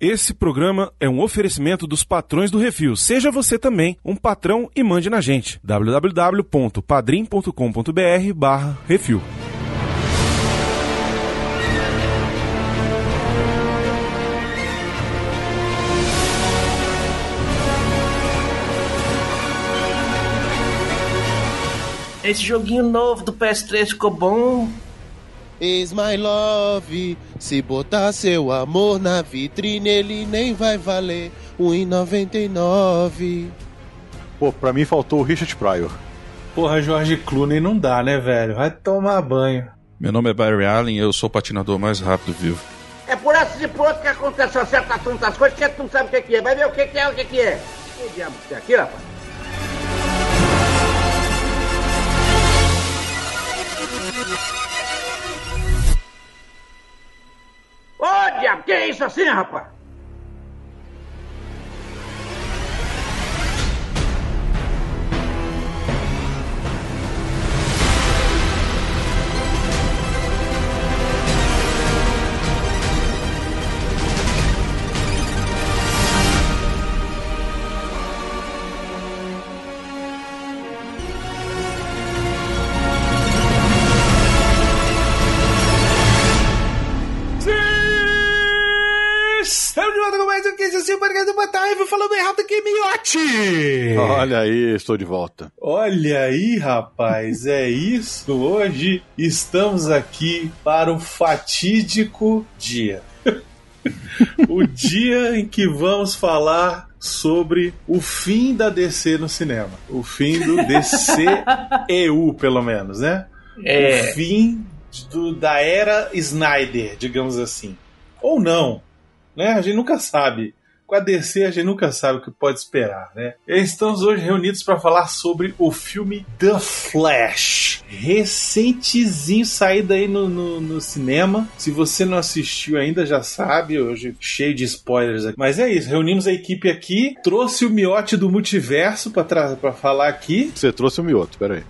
Esse programa é um oferecimento dos patrões do Refil. Seja você também um patrão e mande na gente. www.padrim.com.br barra Refil. Esse joguinho novo do PS3 ficou bom. Is my love. Se botar seu amor na vitrine, ele nem vai valer 1,99. Pô, pra mim faltou o Richard Pryor. Porra, Jorge Clooney não dá, né, velho? Vai tomar banho. Meu nome é Barry Allen e eu sou o patinador mais rápido vivo. É por essa e por outra que acontece uma certa tantas coisas que tu não sabe o que, é. Vai ver o que, que é, o que, que é. Que diabo que é aqui, rapaz? Ô, diabo, que é isso assim, rapaz? Batalha, falando rápido aqui, miote! Olha aí, estou de volta. Olha aí, rapaz, é isso. Hoje estamos aqui para o fatídico dia. o dia em que vamos falar sobre o fim da DC no cinema. O fim do DCEU, pelo menos, né? É. O fim do- da era Snyder, digamos assim. Ou não, né? A gente nunca sabe. Com a DC a gente nunca sabe o que pode esperar, né? Estamos hoje reunidos para falar sobre o filme The Flash. Recentezinho saído aí no, no, no cinema. Se você não assistiu ainda, já sabe. Hoje cheio de spoilers aqui. Mas é isso, reunimos a equipe aqui. Trouxe o miote do multiverso para falar aqui. Você trouxe o mioto, peraí.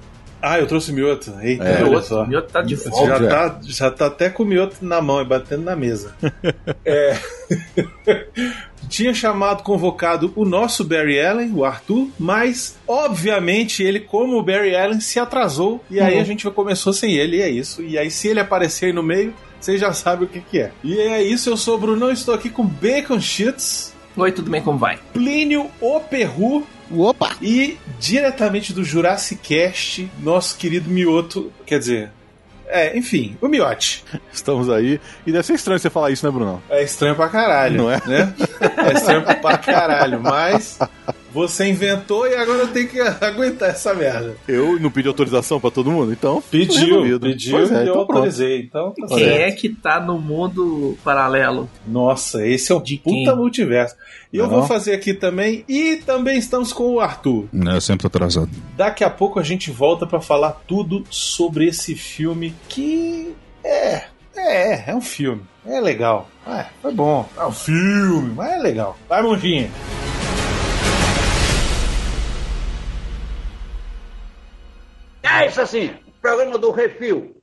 Ah, eu trouxe o mioto. Eita, É, olha Mioto, só. Mioto tá de Já volta. tá, já tá até com o mioto na mão e batendo na mesa. É. Tinha chamado, convocado o nosso Barry Allen, o Arthur, mas obviamente ele, como o Barry Allen, se atrasou e aí a gente começou sem ele, e é isso. E aí, se ele aparecer aí no meio, vocês já sabem o que, que é. E é isso, eu sou o Bruno, estou aqui com Bacon Cheats, Oi, tudo bem? Como vai? Plínio O Perru Opa! e diretamente do Jurassic Cast, nosso querido Mioto, quer dizer, é, enfim, o Miote. Estamos aí. E deve ser estranho você falar isso, né, Bruno? É estranho pra caralho, Não é? Né? É estranho pra caralho, mas você inventou e agora eu tenho que aguentar essa merda. Eu não pedi autorização pra todo mundo, então. Pediu, pediu Pois é, e eu então pronto. autorizei. Então, tá Quem certo. é que tá no mundo paralelo? Nossa, esse é o De puta quem? multiverso. E eu Não. vou fazer aqui também. E também estamos com o Arthur. Né, Eu sempre tô atrasado. Daqui a pouco a gente volta pra falar tudo sobre esse filme que é, é, é um filme. É legal. É, foi bom. É um filme, mas é legal. Vai, monjinha. É isso assim, programa do Refil.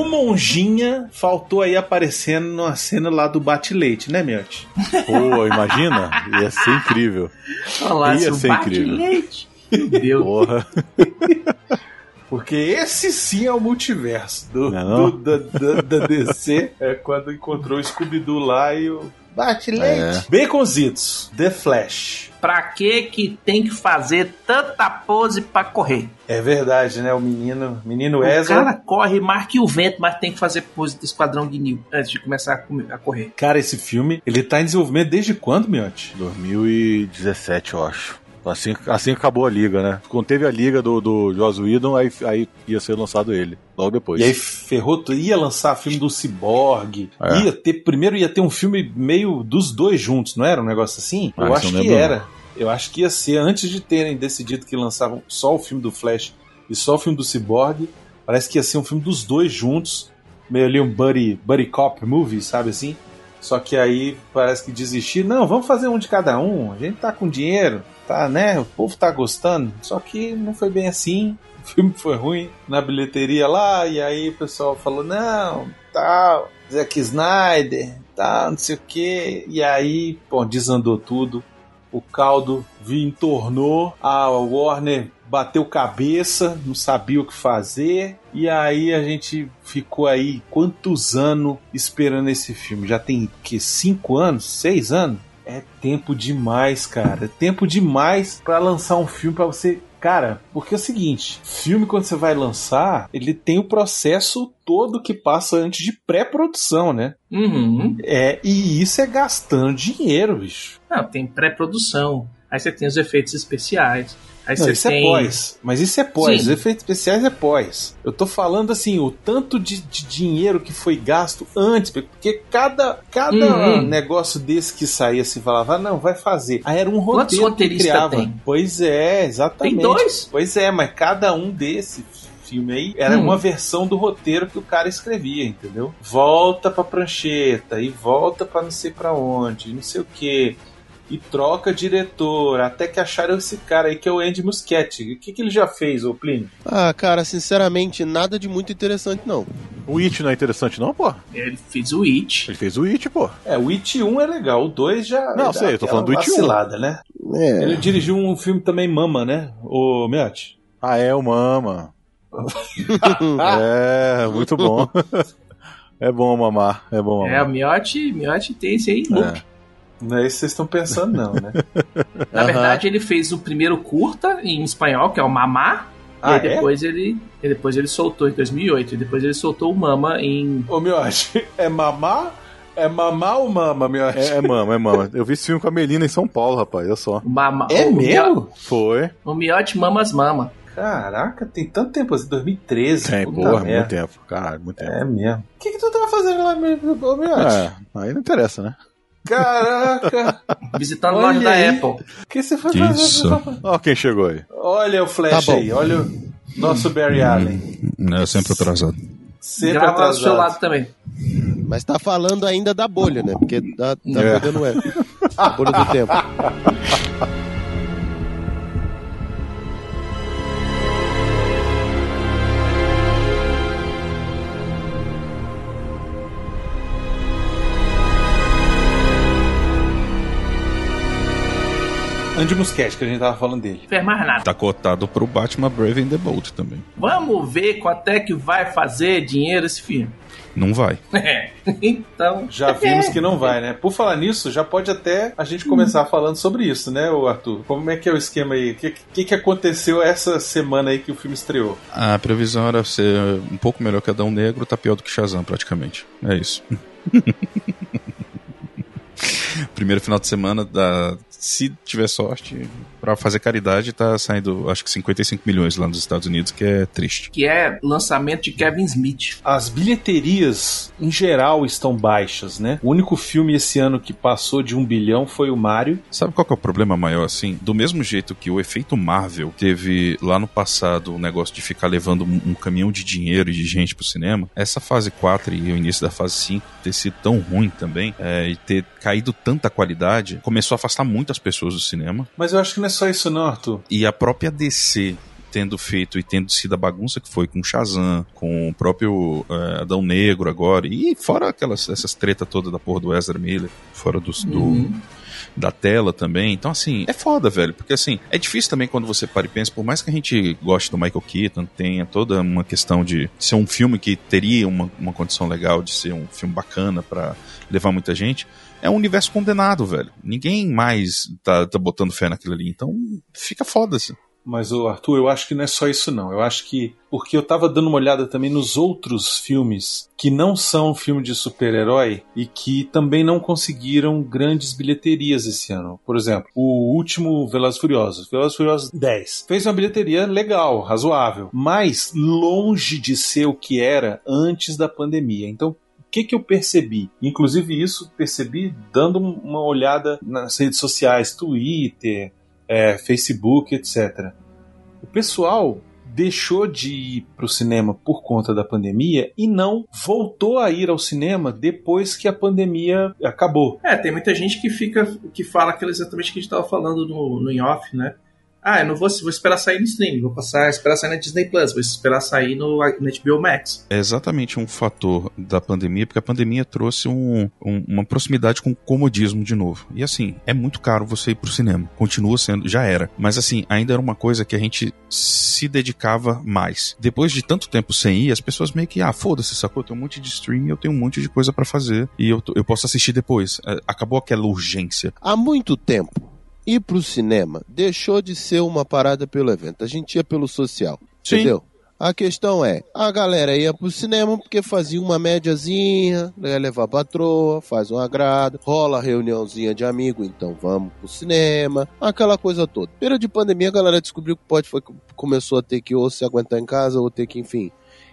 O Monjinha faltou aí aparecendo numa cena lá do Bate-Leite, né, Miotti? Pô, imagina? Ia ser incrível. Olha lá, Ia ser incrível. bate-leite. Meu Deus. Porra. Porque esse sim é o multiverso do, Não é não? do- da, da- da DC. É quando encontrou o Scooby-Doo lá e o Bate-Leite. Baconzitos, The Flash. Pra que que tem que fazer tanta pose pra correr? É verdade, né? O menino, menino O Ezra. cara corre mais que o vento, mas tem que fazer pose do Esquadrão Guinil antes de começar a, comer- a correr. Cara, esse filme, ele tá em desenvolvimento desde quando, Miotti? 2017, eu acho. Assim, assim acabou a liga, né? Quando teve a liga do, do Joss Whedon, aí, aí ia ser lançado ele. Logo depois. E aí ferrou, ia lançar filme do Cyborg, É. ia ter, primeiro ia ter um filme meio dos dois juntos, não era um negócio assim? Ah, Eu acho que era. Eu acho que ia ser, antes de terem decidido que lançavam só o filme do Flash e só o filme do Cyborg, parece que ia ser um filme dos dois juntos, meio ali um buddy, buddy cop movie, sabe assim? Só que aí parece que desistir. Não, vamos fazer um de cada um. A gente tá com dinheiro, tá, né? O povo tá gostando. Só que não foi bem assim. O filme foi ruim na bilheteria lá. E aí o pessoal falou: não, tal, Zack Snyder, tal, não sei o que. E aí, pô, desandou tudo. O caldo entornou. A Warner bateu cabeça, não sabia o que fazer. E aí a gente ficou aí quantos anos esperando esse filme? Já tem que cinco anos, seis anos? É tempo demais, cara. É tempo demais para lançar um filme para você Cara, porque é o seguinte, filme quando você vai lançar, ele tem o processo todo que passa antes de pré-produção, né? Uhum. É, e isso é gastando dinheiro, bicho. Não, tem pré-produção. Aí você tem os efeitos especiais. Aí Não, você isso tem. é pós. Mas isso é pós. Sim. Os efeitos especiais é pós. Eu tô falando assim, o tanto de, de dinheiro que foi gasto antes, porque cada, cada Uhum. negócio desse que saía se falava, ah, não, vai fazer. Aí era um Quantos roteiro que roteiristas criava. tem? Pois é, exatamente. Tem dois? Pois é, mas cada um desse filme aí era Hum. uma versão do roteiro que o cara escrevia, entendeu? Volta pra prancheta e volta pra não sei pra onde, não sei o que. E troca diretor, até que acharam esse cara aí que é o Andy Muschietti. O que, que ele já fez, ô Plínio? Ah, cara, sinceramente, nada de muito interessante, não. O It não é interessante, não, pô? Ele fez o It. Ele fez o It, pô. É, o It 1 é legal, o 2 já. Não, sei, eu tô falando do It 1. vacilada, né? É. Ele dirigiu um filme também, Mama, né? O Miotti. Ah, é o Mama. é, muito bom. é bom mamar, é bom É, mamar. o Miotti, Miotti tem esse aí. loop. É. Não é isso que vocês estão pensando, não, né? Na verdade, ele fez o primeiro curta em espanhol, que é o Mamá. Ah, e aí depois ele, e depois ele soltou em 2008. E depois ele soltou o Mama em. Ô, Miotti, é mamar? É mamar ou mama, Miotti? É, é mama, é mama. Eu vi esse filme com a Melina em São Paulo, rapaz, olha só. Mama. É o mesmo? Mio- Foi. O Miotti Mamas Mama. Caraca, tem tanto tempo assim, 2013. Tem, porra, merda. muito tempo. Caralho, muito tempo. É mesmo. O que, que tu tava fazendo lá, Miotti? É, aí não interessa, né? Caraca, Visitando a Olha loja da. Apple. o que você foi Isso. fazer? Ó quem chegou aí. Olha o Flash Tá aí, olha o nosso Barry Allen. É sempre atrasado. Sempre Grava lá do seu atrasado. lado também. Mas tá falando ainda da bolha, né? Porque tá, tá É. é. A bolha do tempo. Andy Muschietti, que a gente tava falando dele. Não fez mais nada. Tá cotado pro Batman Brave and the Bold também. Vamos ver quanto é que vai fazer dinheiro esse filme. Não vai. então. Já vimos que não vai, né? Por falar nisso, já pode até a gente começar falando sobre isso, né, Arthur? Como é que é o esquema aí? O que, que, que aconteceu essa semana aí que o filme estreou? A previsão era ser um pouco melhor que Adão Negro, tá pior do que Shazam, praticamente. É isso. Primeiro final de semana, da, se tiver sorte, pra fazer caridade, tá saindo acho que 55 milhões lá nos Estados Unidos, que é triste. Que é lançamento de Kevin Smith. As bilheterias, em geral, estão baixas, né? O único filme esse ano que passou de um bilhão foi o Mario. Sabe qual que é o problema maior assim? Do mesmo jeito que o efeito Marvel teve lá no passado o negócio de ficar levando um, um caminhão de dinheiro e de gente pro cinema, essa fase 4 e o início da fase 5 ter sido tão ruim também é, e ter caído tanta qualidade, começou a afastar muitas pessoas do cinema. Mas eu acho que não é só isso, não, Arthur. E a própria DC tendo feito e tendo sido a bagunça que foi com Shazam, com o próprio é, Adão Negro agora, e fora aquelas essas treta toda da porra do Ezra Miller, fora dos, do, Uhum. da tela também. Então, assim, é foda, velho. Porque, assim, é difícil também quando você para e pensa, por mais que a gente goste do Michael Keaton, tenha toda uma questão de ser um filme que teria uma, uma condição legal de ser um filme bacana pra levar muita gente, é um universo condenado, velho. Ninguém mais tá, tá botando fé naquilo ali. Então, fica foda, assim. Mas, ô Arthur, eu acho que não é só isso, não. Eu acho que. Porque eu tava dando uma olhada também nos outros filmes que não são filme de super-herói e que também não conseguiram grandes bilheterias esse ano. Por exemplo, o último Velozes Furiosos, Velozes Furiosos 10, fez uma bilheteria legal, razoável, mas longe de ser o que era antes da pandemia. Então, o que, que eu percebi? Inclusive, isso percebi dando uma olhada nas redes sociais, Twitter, é, Facebook, etc. O pessoal deixou de ir pro cinema por conta da pandemia e não voltou a ir ao cinema depois que a pandemia acabou. É, tem muita gente que fica, que fala aquilo exatamente que a gente tava falando no, no in-off, né? Ah, eu não vou, vou esperar sair no streaming, vou passar, esperar sair na Disney Plus, vou esperar sair no, no HBO Max. É exatamente um fator da pandemia, porque a pandemia trouxe um, um- uma proximidade com o comodismo de novo. E assim, é muito caro você ir pro cinema. Continua sendo, já era. Mas assim, ainda era uma coisa que a gente se dedicava mais. Depois de tanto tempo sem ir, as pessoas meio que, ah, foda-se, sacou? Eu tenho um monte de streaming, eu tenho um monte de coisa pra fazer e eu, eu posso assistir depois. É, Acabou aquela urgência. Há muito tempo, ir pro cinema deixou de ser uma parada pelo evento. A gente ia pelo social. Sim. Entendeu? A questão é, a galera ia pro cinema porque fazia uma médiazinha, ia levar a patroa, faz um agrado, rola reuniãozinha de amigo, então vamos pro cinema, aquela coisa toda. Período de pandemia, a galera descobriu que pode, foi, começou a ter que ou se aguentar em casa ou ter que, enfim.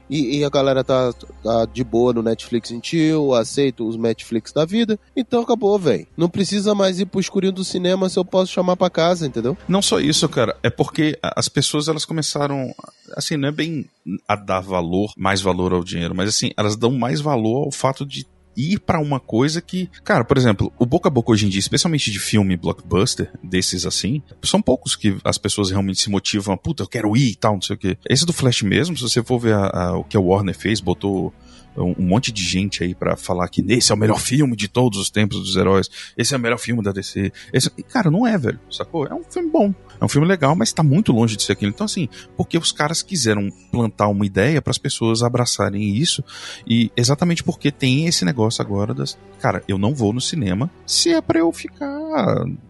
E, e a galera tá, tá de boa no Netflix em tio, aceita os Netflix da vida, então acabou, velho. Não precisa mais ir pro escurinho do cinema se eu posso chamar pra casa, entendeu? Não só isso, cara, é porque as pessoas elas começaram, assim, não é bem a dar valor, mais valor ao dinheiro, mas assim, elas dão mais valor ao fato de ir pra uma coisa que, cara, por exemplo, o boca a boca hoje em dia, especialmente de filme blockbuster, desses assim, são poucos que as pessoas realmente se motivam, puta, eu quero ir e tal, não sei o quê. Esse do Flash mesmo, se você for ver a- a- o que a Warner fez, botou um, monte de gente aí pra falar que esse é o melhor filme de todos os tempos dos heróis, esse é o melhor filme da DC. Esse... E, cara, não é, velho, sacou? É um filme bom, é um filme legal, mas tá muito longe de ser aquilo. Então, assim, porque os caras quiseram plantar uma ideia para as pessoas abraçarem isso, e exatamente porque tem esse negócio agora das. Cara, eu não vou no cinema se é pra eu ficar.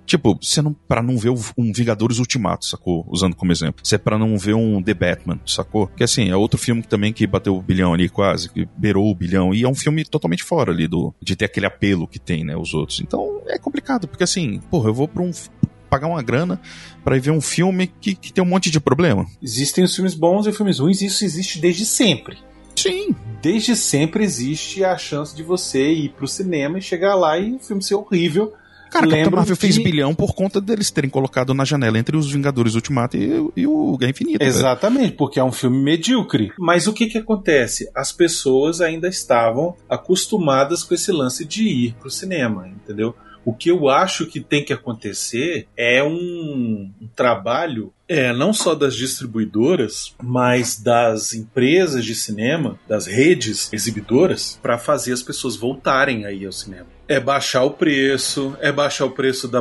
Tipo, se é não, pra não ver um Vingadores Ultimato, sacou? Usando como exemplo. Se é pra não ver um The Batman, sacou? Que assim, é outro filme também que bateu o bilhão ali quase, que beirou o bilhão, e é um filme totalmente fora ali do. de ter aquele apelo que tem, né? Os outros. Então é complicado, porque assim, porra, eu vou pra um. pagar uma grana pra ir ver um filme que, que tem um monte de problema. Existem os filmes bons e filmes ruins, e isso existe desde sempre. Sim. Desde sempre existe a chance de você ir pro cinema e chegar lá e o filme ser horrível. Cara, Capitão Lembro Marvel fez que- bilhão por conta deles terem colocado na janela entre os Vingadores Ultimato e, e o Guerra Infinita. velho. Exatamente, porque é um filme medíocre. Mas o que que acontece? As pessoas ainda estavam acostumadas com esse lance de ir pro cinema, entendeu? O que eu acho que tem que acontecer é um, um trabalho é, não só das distribuidoras, mas das empresas de cinema, das redes exibidoras, para fazer as pessoas voltarem aí ao cinema. É baixar o preço, é baixar o preço da,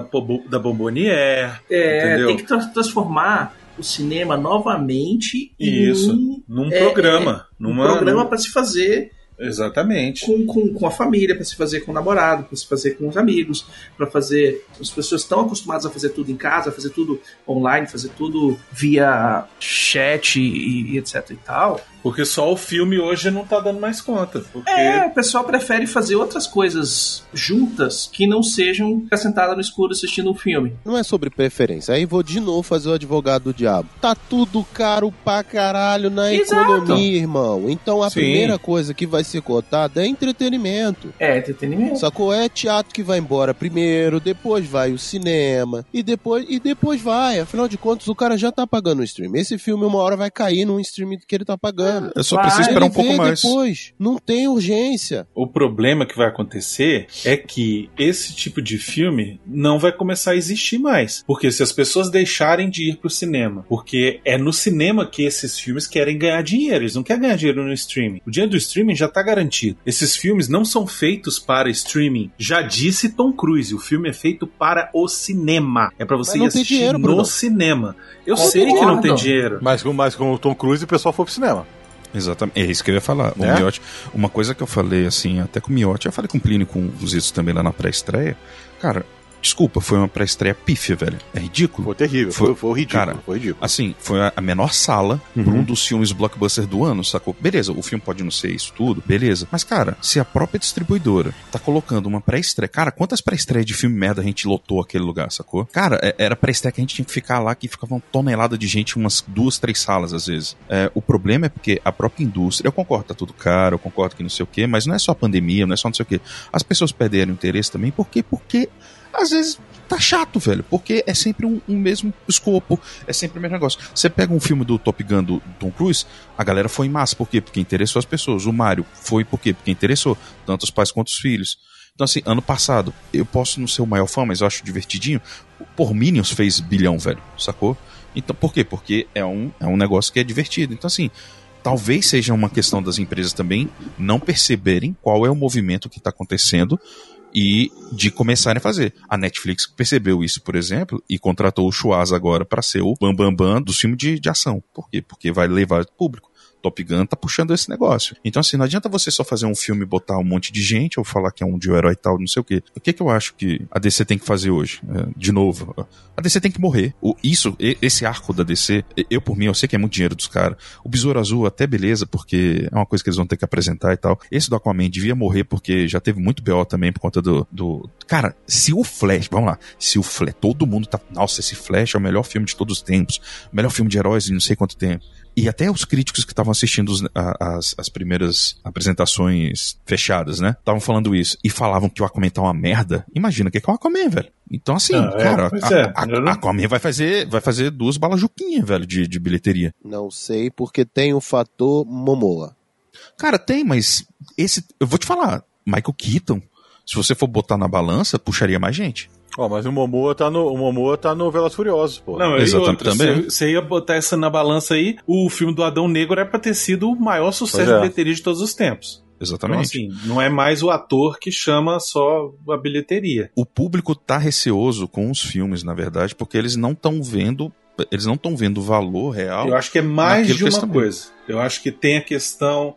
da Bombonier, É, entendeu? tem que tra- transformar o cinema novamente Isso, em num é, programa. um numa, programa num- para se fazer Exatamente. com, com, com a família, para se fazer com o namorado, para se fazer com os amigos, para fazer. As pessoas estão acostumadas a fazer tudo em casa, a fazer tudo online, fazer tudo via chat e, e etc e tal. Porque só o filme hoje não tá dando mais conta. Porque É, o pessoal prefere fazer outras coisas juntas que não sejam ficar sentada no escuro assistindo um filme. Não é sobre preferência. Aí vou de novo fazer o advogado do diabo. Tá tudo caro pra caralho na Exato. economia, irmão. Então a Sim. primeira coisa que vai ser cotada é entretenimento. É entretenimento. Sacou? É teatro que vai embora primeiro, depois vai o cinema, e depois, e depois vai. Afinal de contas, o cara já tá pagando o stream. Esse filme, uma hora vai cair num stream que ele tá pagando. Eu só Vai, preciso esperar um pouco mais. depois. Não tem urgência. o problema que vai acontecer é que esse tipo de filme não vai começar a existir mais. Porque se as pessoas deixarem de ir pro cinema, porque é no cinema que esses filmes querem ganhar dinheiro, eles não querem ganhar dinheiro no streaming. O dinheiro do streaming já tá garantido. Esses filmes não são feitos para streaming. Já disse Tom Cruise, o filme é feito para o cinema. É pra você ir assistir dinheiro, no Bruno. cinema. Eu Concordo. sei que não tem dinheiro. Mas, com- mas com o Tom Cruise o pessoal foi pro cinema. Exatamente, é isso que eu ia falar. O Né? Miotti, uma coisa que eu falei assim, até com o Miotti, eu falei com o Plínio com os Zitos também lá na pré-estreia. Cara, desculpa, foi uma pré-estreia pífia, velho. É ridículo. Foi terrível, Foi- foi, foi ridículo. cara, foi ridículo. Assim, foi a menor sala Uhum. um dos filmes blockbuster do ano, sacou? Beleza, o filme pode não ser isso tudo, beleza. Mas, cara, se a própria distribuidora tá colocando uma pré-estreia. Cara, quantas pré-estreias de filme merda a gente lotou aquele lugar, sacou? Cara, é- era pré-estreia que a gente tinha que ficar lá, que ficava uma tonelada de gente, umas duas, três salas às vezes. É, o problema é porque a própria indústria, eu concordo, tá tudo caro, eu concordo que não sei o quê, mas não é só a pandemia, não é só não sei o quê. As pessoas perderam interesse também, por quê? Porque às vezes tá chato, velho, porque é sempre um, um mesmo escopo, é sempre o mesmo negócio. Você pega um filme do Top Gun do Tom Cruise, a galera foi em massa, por quê? Porque interessou as pessoas. O Mario foi por quê? Porque interessou tanto os pais quanto os filhos. Então, assim, ano passado, eu posso não ser o maior fã, mas eu acho divertidinho. Por Minions fez bilhão, velho, sacou? Então, por quê? Porque é um, é um negócio que é divertido. Então, assim, talvez seja uma questão das empresas também não perceberem qual é o movimento que está acontecendo e de começarem a fazer. A Netflix percebeu isso, por exemplo, e contratou o Schwarz agora para ser o bambambam bam, bam do filme de, de ação. Por quê? Porque vai levar público. Top Gun tá puxando esse negócio. Então, assim, não adianta você só fazer um filme botar um monte de gente ou falar que é um de um herói tal, não sei o quê. O que que eu acho que a DC tem que fazer hoje? É, de novo, a DC tem que morrer. O, isso, esse arco da DC, eu por mim, eu sei que é muito dinheiro dos caras. O Besouro Azul até beleza, porque é uma coisa que eles vão ter que apresentar e tal. Esse do Aquaman devia morrer porque já teve muito BO também por conta do, do... Cara, se o Flash, vamos lá, se o Flash, todo mundo tá, nossa, esse Flash é o melhor filme de todos os tempos, melhor filme de heróis de não sei quanto tempo e até os críticos que estavam assistindo os, a, as, as primeiras apresentações fechadas, né? Estavam falando isso. E falavam que o Aquaman tá uma merda. Imagina o que é o Aquaman, velho. Então, assim, ah, cara, é, a, a, a, Aquaman vai fazer, vai fazer duas balas juquinhas, velho, de, de bilheteria. Não sei, porque tem o fator Momoa. Cara, tem, mas esse. Eu vou te falar, Michael Keaton, se você for botar na balança, puxaria mais gente. Ó, oh, mas o Momoa tá no, o Momoa tá no Velas Furiosos, pô. Não, Exatamente também. Você ia botar essa na balança aí, o filme do Adão Negro é pra ter sido o maior sucesso é. de bilheteria de todos os tempos. Exatamente. Então, assim, não é mais o ator que chama só a bilheteria. O público tá receoso com os filmes, na verdade, porque eles não estão vendo eles não estão vendo o valor real. Eu acho que é mais de uma coisa. Eu acho que tem a questão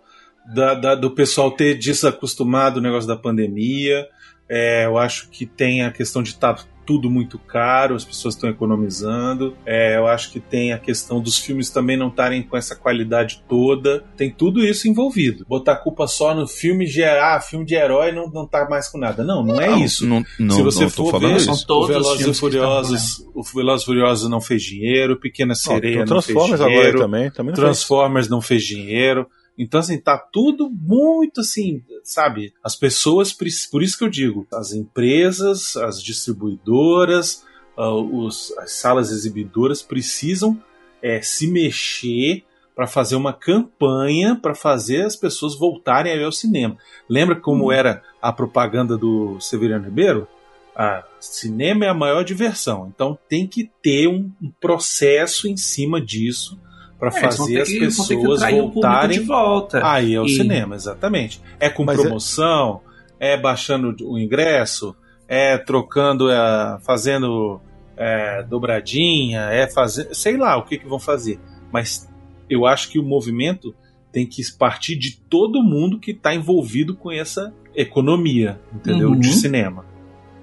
da, da, do pessoal ter desacostumado o negócio da pandemia. É, eu acho que tem a questão de estar tá tudo muito caro, as pessoas estão economizando. É, eu acho que tem a questão dos filmes também não estarem com essa qualidade toda. Tem tudo isso envolvido. Botar a culpa só no filme gerar, ah, filme de herói não, não tá mais com nada. Não, não, é isso. Não, não, Se você não for ver, são todos o Velozes e Furiosos, o Velozes Furiosos não fez dinheiro, Pequena Sereia não, não fez dinheiro. Transformers agora também, também não Transformers fez. não fez dinheiro. Então, assim, tá tudo muito assim, sabe? As pessoas, por isso que eu digo, as empresas, as distribuidoras, uh, os, as salas exibidoras precisam é, se mexer para fazer uma campanha para fazer as pessoas voltarem a ver o cinema. Lembra como hum. era a propaganda do Severiano Ribeiro? Ah, cinema é a maior diversão. Então tem que ter um, um processo em cima disso para é, fazer as que, pessoas voltarem volta. aí ao e... cinema, exatamente. É com Mas é- promoção, é... é... baixando o ingresso, é trocando, é, fazendo é, dobradinha, é fazer, sei lá o que, que vão fazer. Mas eu acho que o movimento tem que partir de todo mundo que está envolvido com essa economia, entendeu? Uhum. De cinema.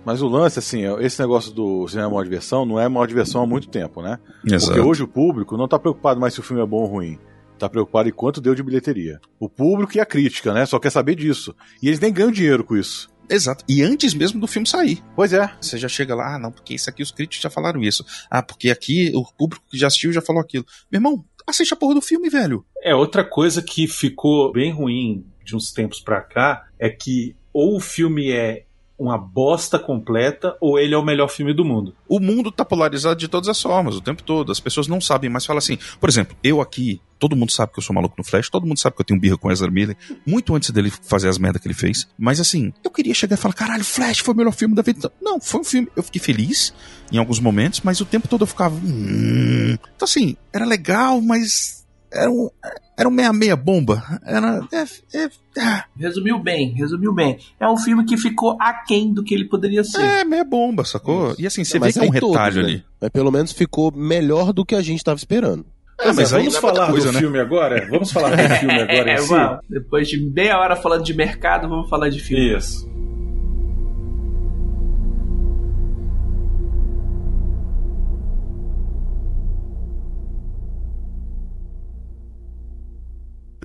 Mas o lance, assim, esse negócio do cinema maior diversão não é maior diversão há muito tempo, né? Exato. Porque hoje o público não tá preocupado mais se o filme é bom ou ruim. Tá preocupado em quanto deu de bilheteria. O público e a crítica, né? Só quer saber disso. E eles nem ganham dinheiro com isso. Exato. E antes mesmo do filme sair. Pois é. Você já chega lá, ah, não, porque isso aqui os críticos já falaram isso. Ah, porque aqui o público que já assistiu já falou aquilo. Meu irmão, assiste a porra do filme, velho. É, outra coisa que ficou bem ruim de uns tempos pra cá é que ou o filme é uma bosta completa ou ele é o melhor filme do mundo. O mundo tá polarizado de todas as formas, o tempo todo. As pessoas não sabem mais falar assim. Por exemplo, eu aqui, todo mundo sabe que eu sou maluco no Flash, todo mundo sabe que eu tenho birra com Ezra Miller, muito antes dele fazer as merdas que ele fez. Mas assim, eu queria chegar e falar: caralho, Flash foi o melhor filme da vida. Não, foi um filme. Eu fiquei feliz em alguns momentos, mas o tempo todo eu ficava. Hum. Então assim, era legal, mas era um, era um meia-meia bomba. Era. É, é, é. Resumiu bem, resumiu bem. É um filme que ficou aquém do que ele poderia ser. É, meia bomba, sacou? Isso. E assim, você vê que é um retalho todos, ali. Né? Mas pelo menos ficou melhor do que a gente estava esperando. É, mas vamos falar coisa, do né? filme agora? Vamos falar do filme agora é, si? Depois de meia hora falando de mercado, vamos falar de filme. Isso.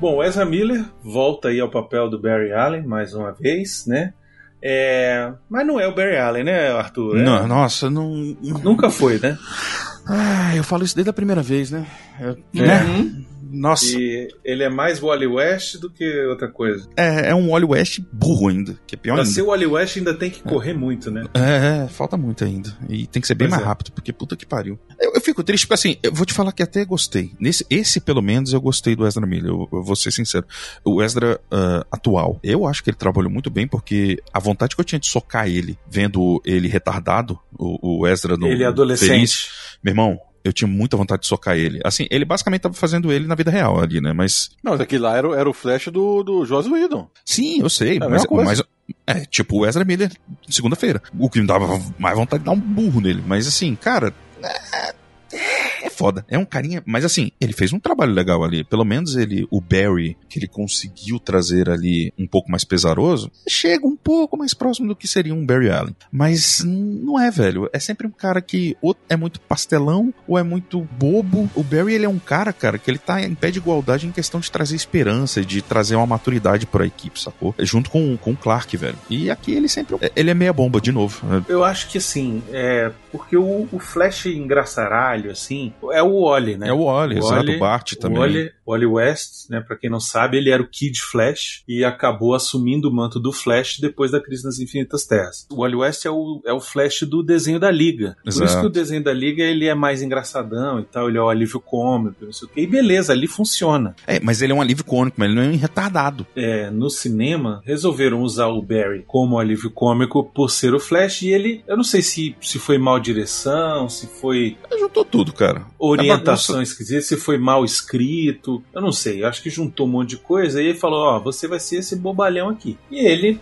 Bom, Ezra Miller volta aí ao papel do Barry Allen mais uma vez, né? É... Mas não é o Barry Allen, né, Arthur? É... Não, nossa, não. Nunca foi, né? Ah, eu falo isso desde a primeira vez, né? Eu, É. né? Nossa. E ele é mais Wally West do que outra coisa. É, é um Wally West burro ainda, que é pior Pra ainda. ser o Wally West ainda tem que correr muito, né? É, é, falta muito ainda. E tem que ser bem Pois mais é. rápido, porque puta que pariu. Eu, eu fico triste, porque assim, eu vou te falar que até gostei. Nesse, esse, pelo menos, eu gostei do Ezra Miller, eu, eu vou ser sincero. O Ezra ah, atual, eu acho que ele trabalhou muito bem, porque a vontade que eu tinha de socar ele, vendo ele retardado, o, o Ezra no ele é adolescente. Feliz, meu irmão, eu tinha muita vontade de socar ele. Assim, ele basicamente tava fazendo ele na vida real ali, né? Mas. Não, mas aquele lá era, o- era o flash do, do Joss Whedon. Sim, eu sei. É mas, mas- é, tipo o Ezra Miller, segunda-feira. O que me dava mais vontade de dar um burro nele. Mas assim, cara. É, é foda. É um carinha. Mas assim, ele fez um trabalho legal ali. Pelo menos ele, o Barry, que ele conseguiu trazer ali um pouco mais pesaroso, chega um pouco mais próximo do que seria um Barry Allen. Mas não é, velho. É sempre um cara que ou é muito pastelão ou é muito bobo. O Barry, ele é um cara, cara, que ele tá em pé de igualdade em questão de trazer esperança, de trazer uma maturidade pra equipe, sacou? Junto com, com o Clark, velho. E aqui ele sempre. Ele é meia bomba, de novo. Eu acho que assim, é. Porque o, o Flash engraçaralho, assim, é o Wally, né? É o Wally, exato, Wally- o Bart também. O Wally, Wally West, né, pra quem não sabe, ele era o Kid Flash e acabou assumindo o manto do Flash depois da crise nas Infinitas Terras. O Wally West é o, é o Flash do desenho da Liga. Por isso Exato. que o desenho da Liga ele é mais engraçadão e tal, ele é o alívio cômico, não sei o quê. E beleza, ali funciona. É, mas ele é um alívio cômico, mas ele não é um retardado. É, no cinema, resolveram usar o Barry como alívio cômico por ser o Flash e ele, eu não sei se, se foi mal direção, se foi Juntou tudo, cara. Orientação esquisita, se foi mal escrito, eu não sei, acho que juntou um monte de coisa e ele falou, ó, você vai ser esse bobalhão aqui. E ele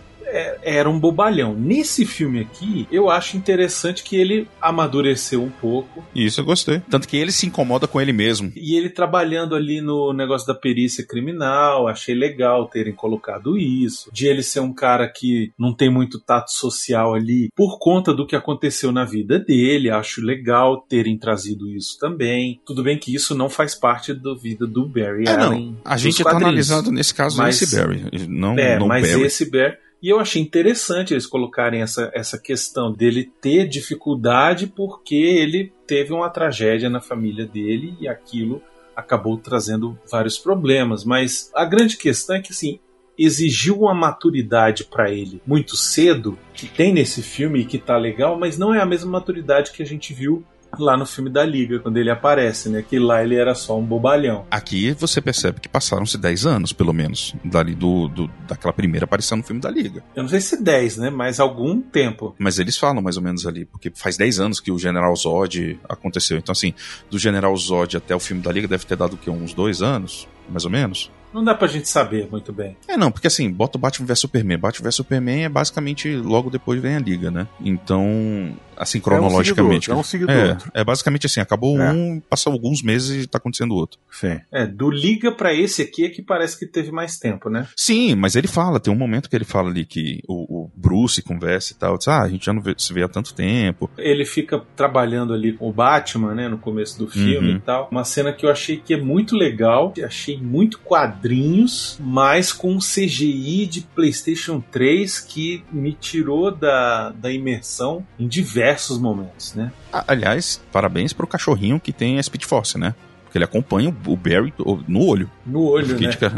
era um bobalhão. Nesse filme aqui, eu acho interessante que ele amadureceu um pouco Isso eu gostei. Tanto que ele se incomoda com ele mesmo. e ele trabalhando ali no negócio da perícia criminal, achei legal terem colocado isso. De ele ser um cara que não tem muito tato social ali por conta do que aconteceu na vida dele, acho legal terem trazido isso também. Tudo bem que isso não faz parte da vida do Barry É, Allen. não. A gente tá analisando nesse caso Mas- esse Barry. Não, É, não mas Barry. esse Bear. E eu achei interessante eles colocarem essa, essa questão dele ter dificuldade porque ele teve uma tragédia na família dele e aquilo acabou trazendo vários problemas. Mas a grande questão é que, assim, exigiu uma maturidade para ele muito cedo, que tem nesse filme e que tá legal, mas não é a mesma maturidade que a gente viu lá no filme da Liga, quando ele aparece, né? Que lá ele era só um bobalhão. Aqui você percebe que passaram-se 10 anos, pelo menos, dali do, do- daquela primeira aparição no filme da Liga. Eu não sei se 10, né? Mas algum tempo. Mas eles falam mais ou menos ali, porque faz 10 anos que o General Zod aconteceu. Então, assim, do General Zod até o filme da Liga deve ter dado o quê? Uns dois anos, mais ou menos? Não dá pra gente saber muito bem. É, não, porque assim, bota o Batman vs Superman. Batman vs Superman é basicamente logo depois vem a Liga, né? Então, assim, cronologicamente. É um seguido do é, outro. é basicamente assim, acabou É. um, passou alguns meses e tá acontecendo outro. Sim. É, do Liga pra esse aqui é que parece que teve mais tempo, né? Sim, mas ele fala, tem um momento que ele fala ali que o, o Bruce conversa e tal, diz, ah, a gente já não vê- se vê há tanto tempo. Ele fica trabalhando ali com o Batman, né, no começo do filme Uhum. e tal. Uma cena que eu achei que é muito legal, achei muito quadrinhos, mas com um CGI de PlayStation 3 que me tirou da, da imersão em diversos momentos, né? Ah, aliás, parabéns pro cachorrinho que tem a Speed Force, né? Porque ele acompanha o o Barry no olho. No olho, né? de ca-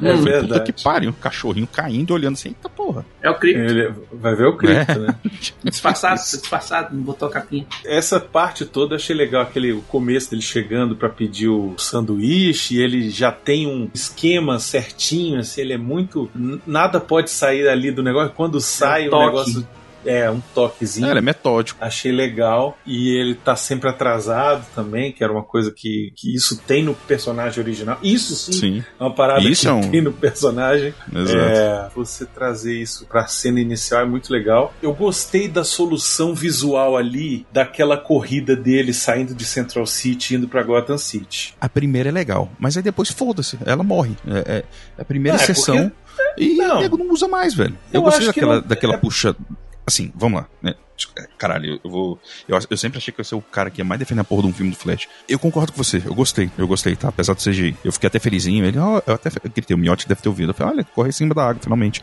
É, É verdade. Puta que pariu, o cachorrinho caindo, olhando assim, eita porra. É o Crypto. Ele vai ver o Crypto, É. né? Disfarçado, disfarçado, não botou a capinha. Essa parte toda eu achei legal, aquele o começo dele chegando pra pedir o sanduíche, e ele já tem um esquema certinho, assim, ele é muito. Nada pode sair ali do negócio. Quando sai o toque. negócio. É, um toquezinho. É, ele é metódico. Achei legal. E ele tá sempre atrasado também, que era uma coisa que, que isso tem no personagem original. Isso sim, Sim, é uma parada Isso que é um- tem no personagem. exato. É, você trazer isso pra cena inicial é muito legal. Eu gostei da solução visual ali, daquela corrida dele saindo de Central City indo pra Gotham City. A primeira é legal, mas aí depois foda-se, ela morre. É, é a primeira Ah, é sessão. E Não. o nego não usa mais, velho. Eu, Eu gostei daquela, não- daquela é- puxa. Assim, vamos lá, né? Caralho, eu vou. Eu, eu sempre achei que eu ia ser o cara que ia mais defender a porra de um filme do Flash. Eu concordo com você, eu gostei, eu gostei, tá? Apesar do CGI. Eu fiquei até felizinho. Ele, ó, eu até gritei, o Miotti deve ter ouvido. Eu falei, olha, corre em cima da água, finalmente.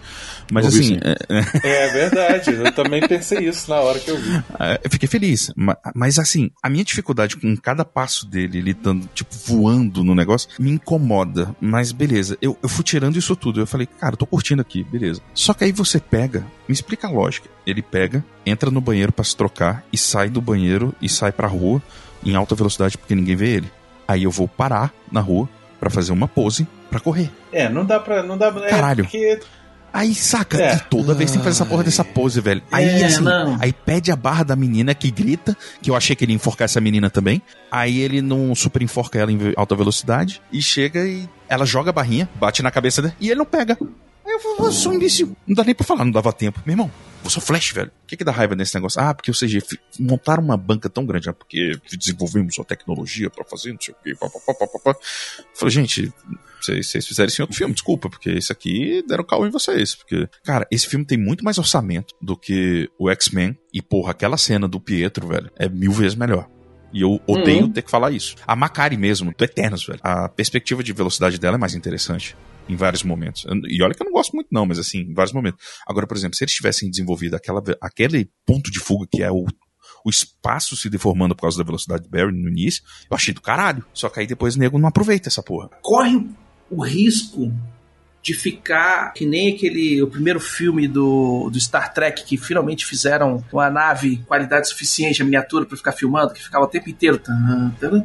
Mas Ouvi, assim. sim. é- É verdade, eu também pensei isso na hora que eu vi. É, Eu fiquei feliz. Ma- Mas, assim, a minha dificuldade com cada passo dele, ele dando, tipo, voando no negócio, me incomoda. Mas beleza, eu, eu fui tirando isso tudo. Eu falei, cara, eu tô curtindo aqui, beleza. Só que aí você pega, me explica a lógica. Ele pega, entra no banheiro pra se trocar e sai do banheiro e sai pra rua em alta velocidade porque ninguém vê ele. Aí eu vou parar na rua pra fazer uma pose pra correr. É, não dá pra. Não dá, é Caralho. porque Aí, saca, É. e toda vez tem que fazer essa porra dessa pose, velho. Aí, É, assim, não. aí pede a barra da menina que grita, que eu achei que ele ia enforcar essa menina também. Aí ele não super enforca ela em alta velocidade e chega e ela joga a barrinha, bate na cabeça dele e ele não pega. Aí eu falo, "Ô, sou um imbecil. Não dá nem pra falar, não dava tempo. Meu irmão, eu sou flash, velho. O que que dá raiva nesse negócio? Ah, porque o CG fi- montaram uma banca tão grande, ah, porque desenvolvemos a tecnologia pra fazer, não sei o quê, pá, pá, pá, pá, pá, pá. Eu falei, gente, vocês vocês fizeram isso em outro filme, desculpa, porque esse aqui deram cal em vocês. Porque, cara, esse filme tem muito mais orçamento do que o X-Men. E, porra, aquela cena do Pietro, velho, é mil vezes melhor. E eu odeio Uhum. ter que falar isso. A Macari mesmo, do Eternos, velho. A perspectiva de velocidade dela é mais interessante. Em vários momentos. E olha que eu não gosto muito, não, mas assim, em vários momentos. Agora, por exemplo, se eles tivessem desenvolvido aquela, aquele ponto de fuga que é o, o espaço se deformando por causa da velocidade do Barry no início, eu achei do caralho. Só que aí depois o nego não aproveita essa porra. corre o risco de ficar que nem aquele o primeiro filme do, do Star Trek que finalmente fizeram uma nave qualidade suficiente, a miniatura pra ficar filmando, que ficava o tempo inteiro tan, tan,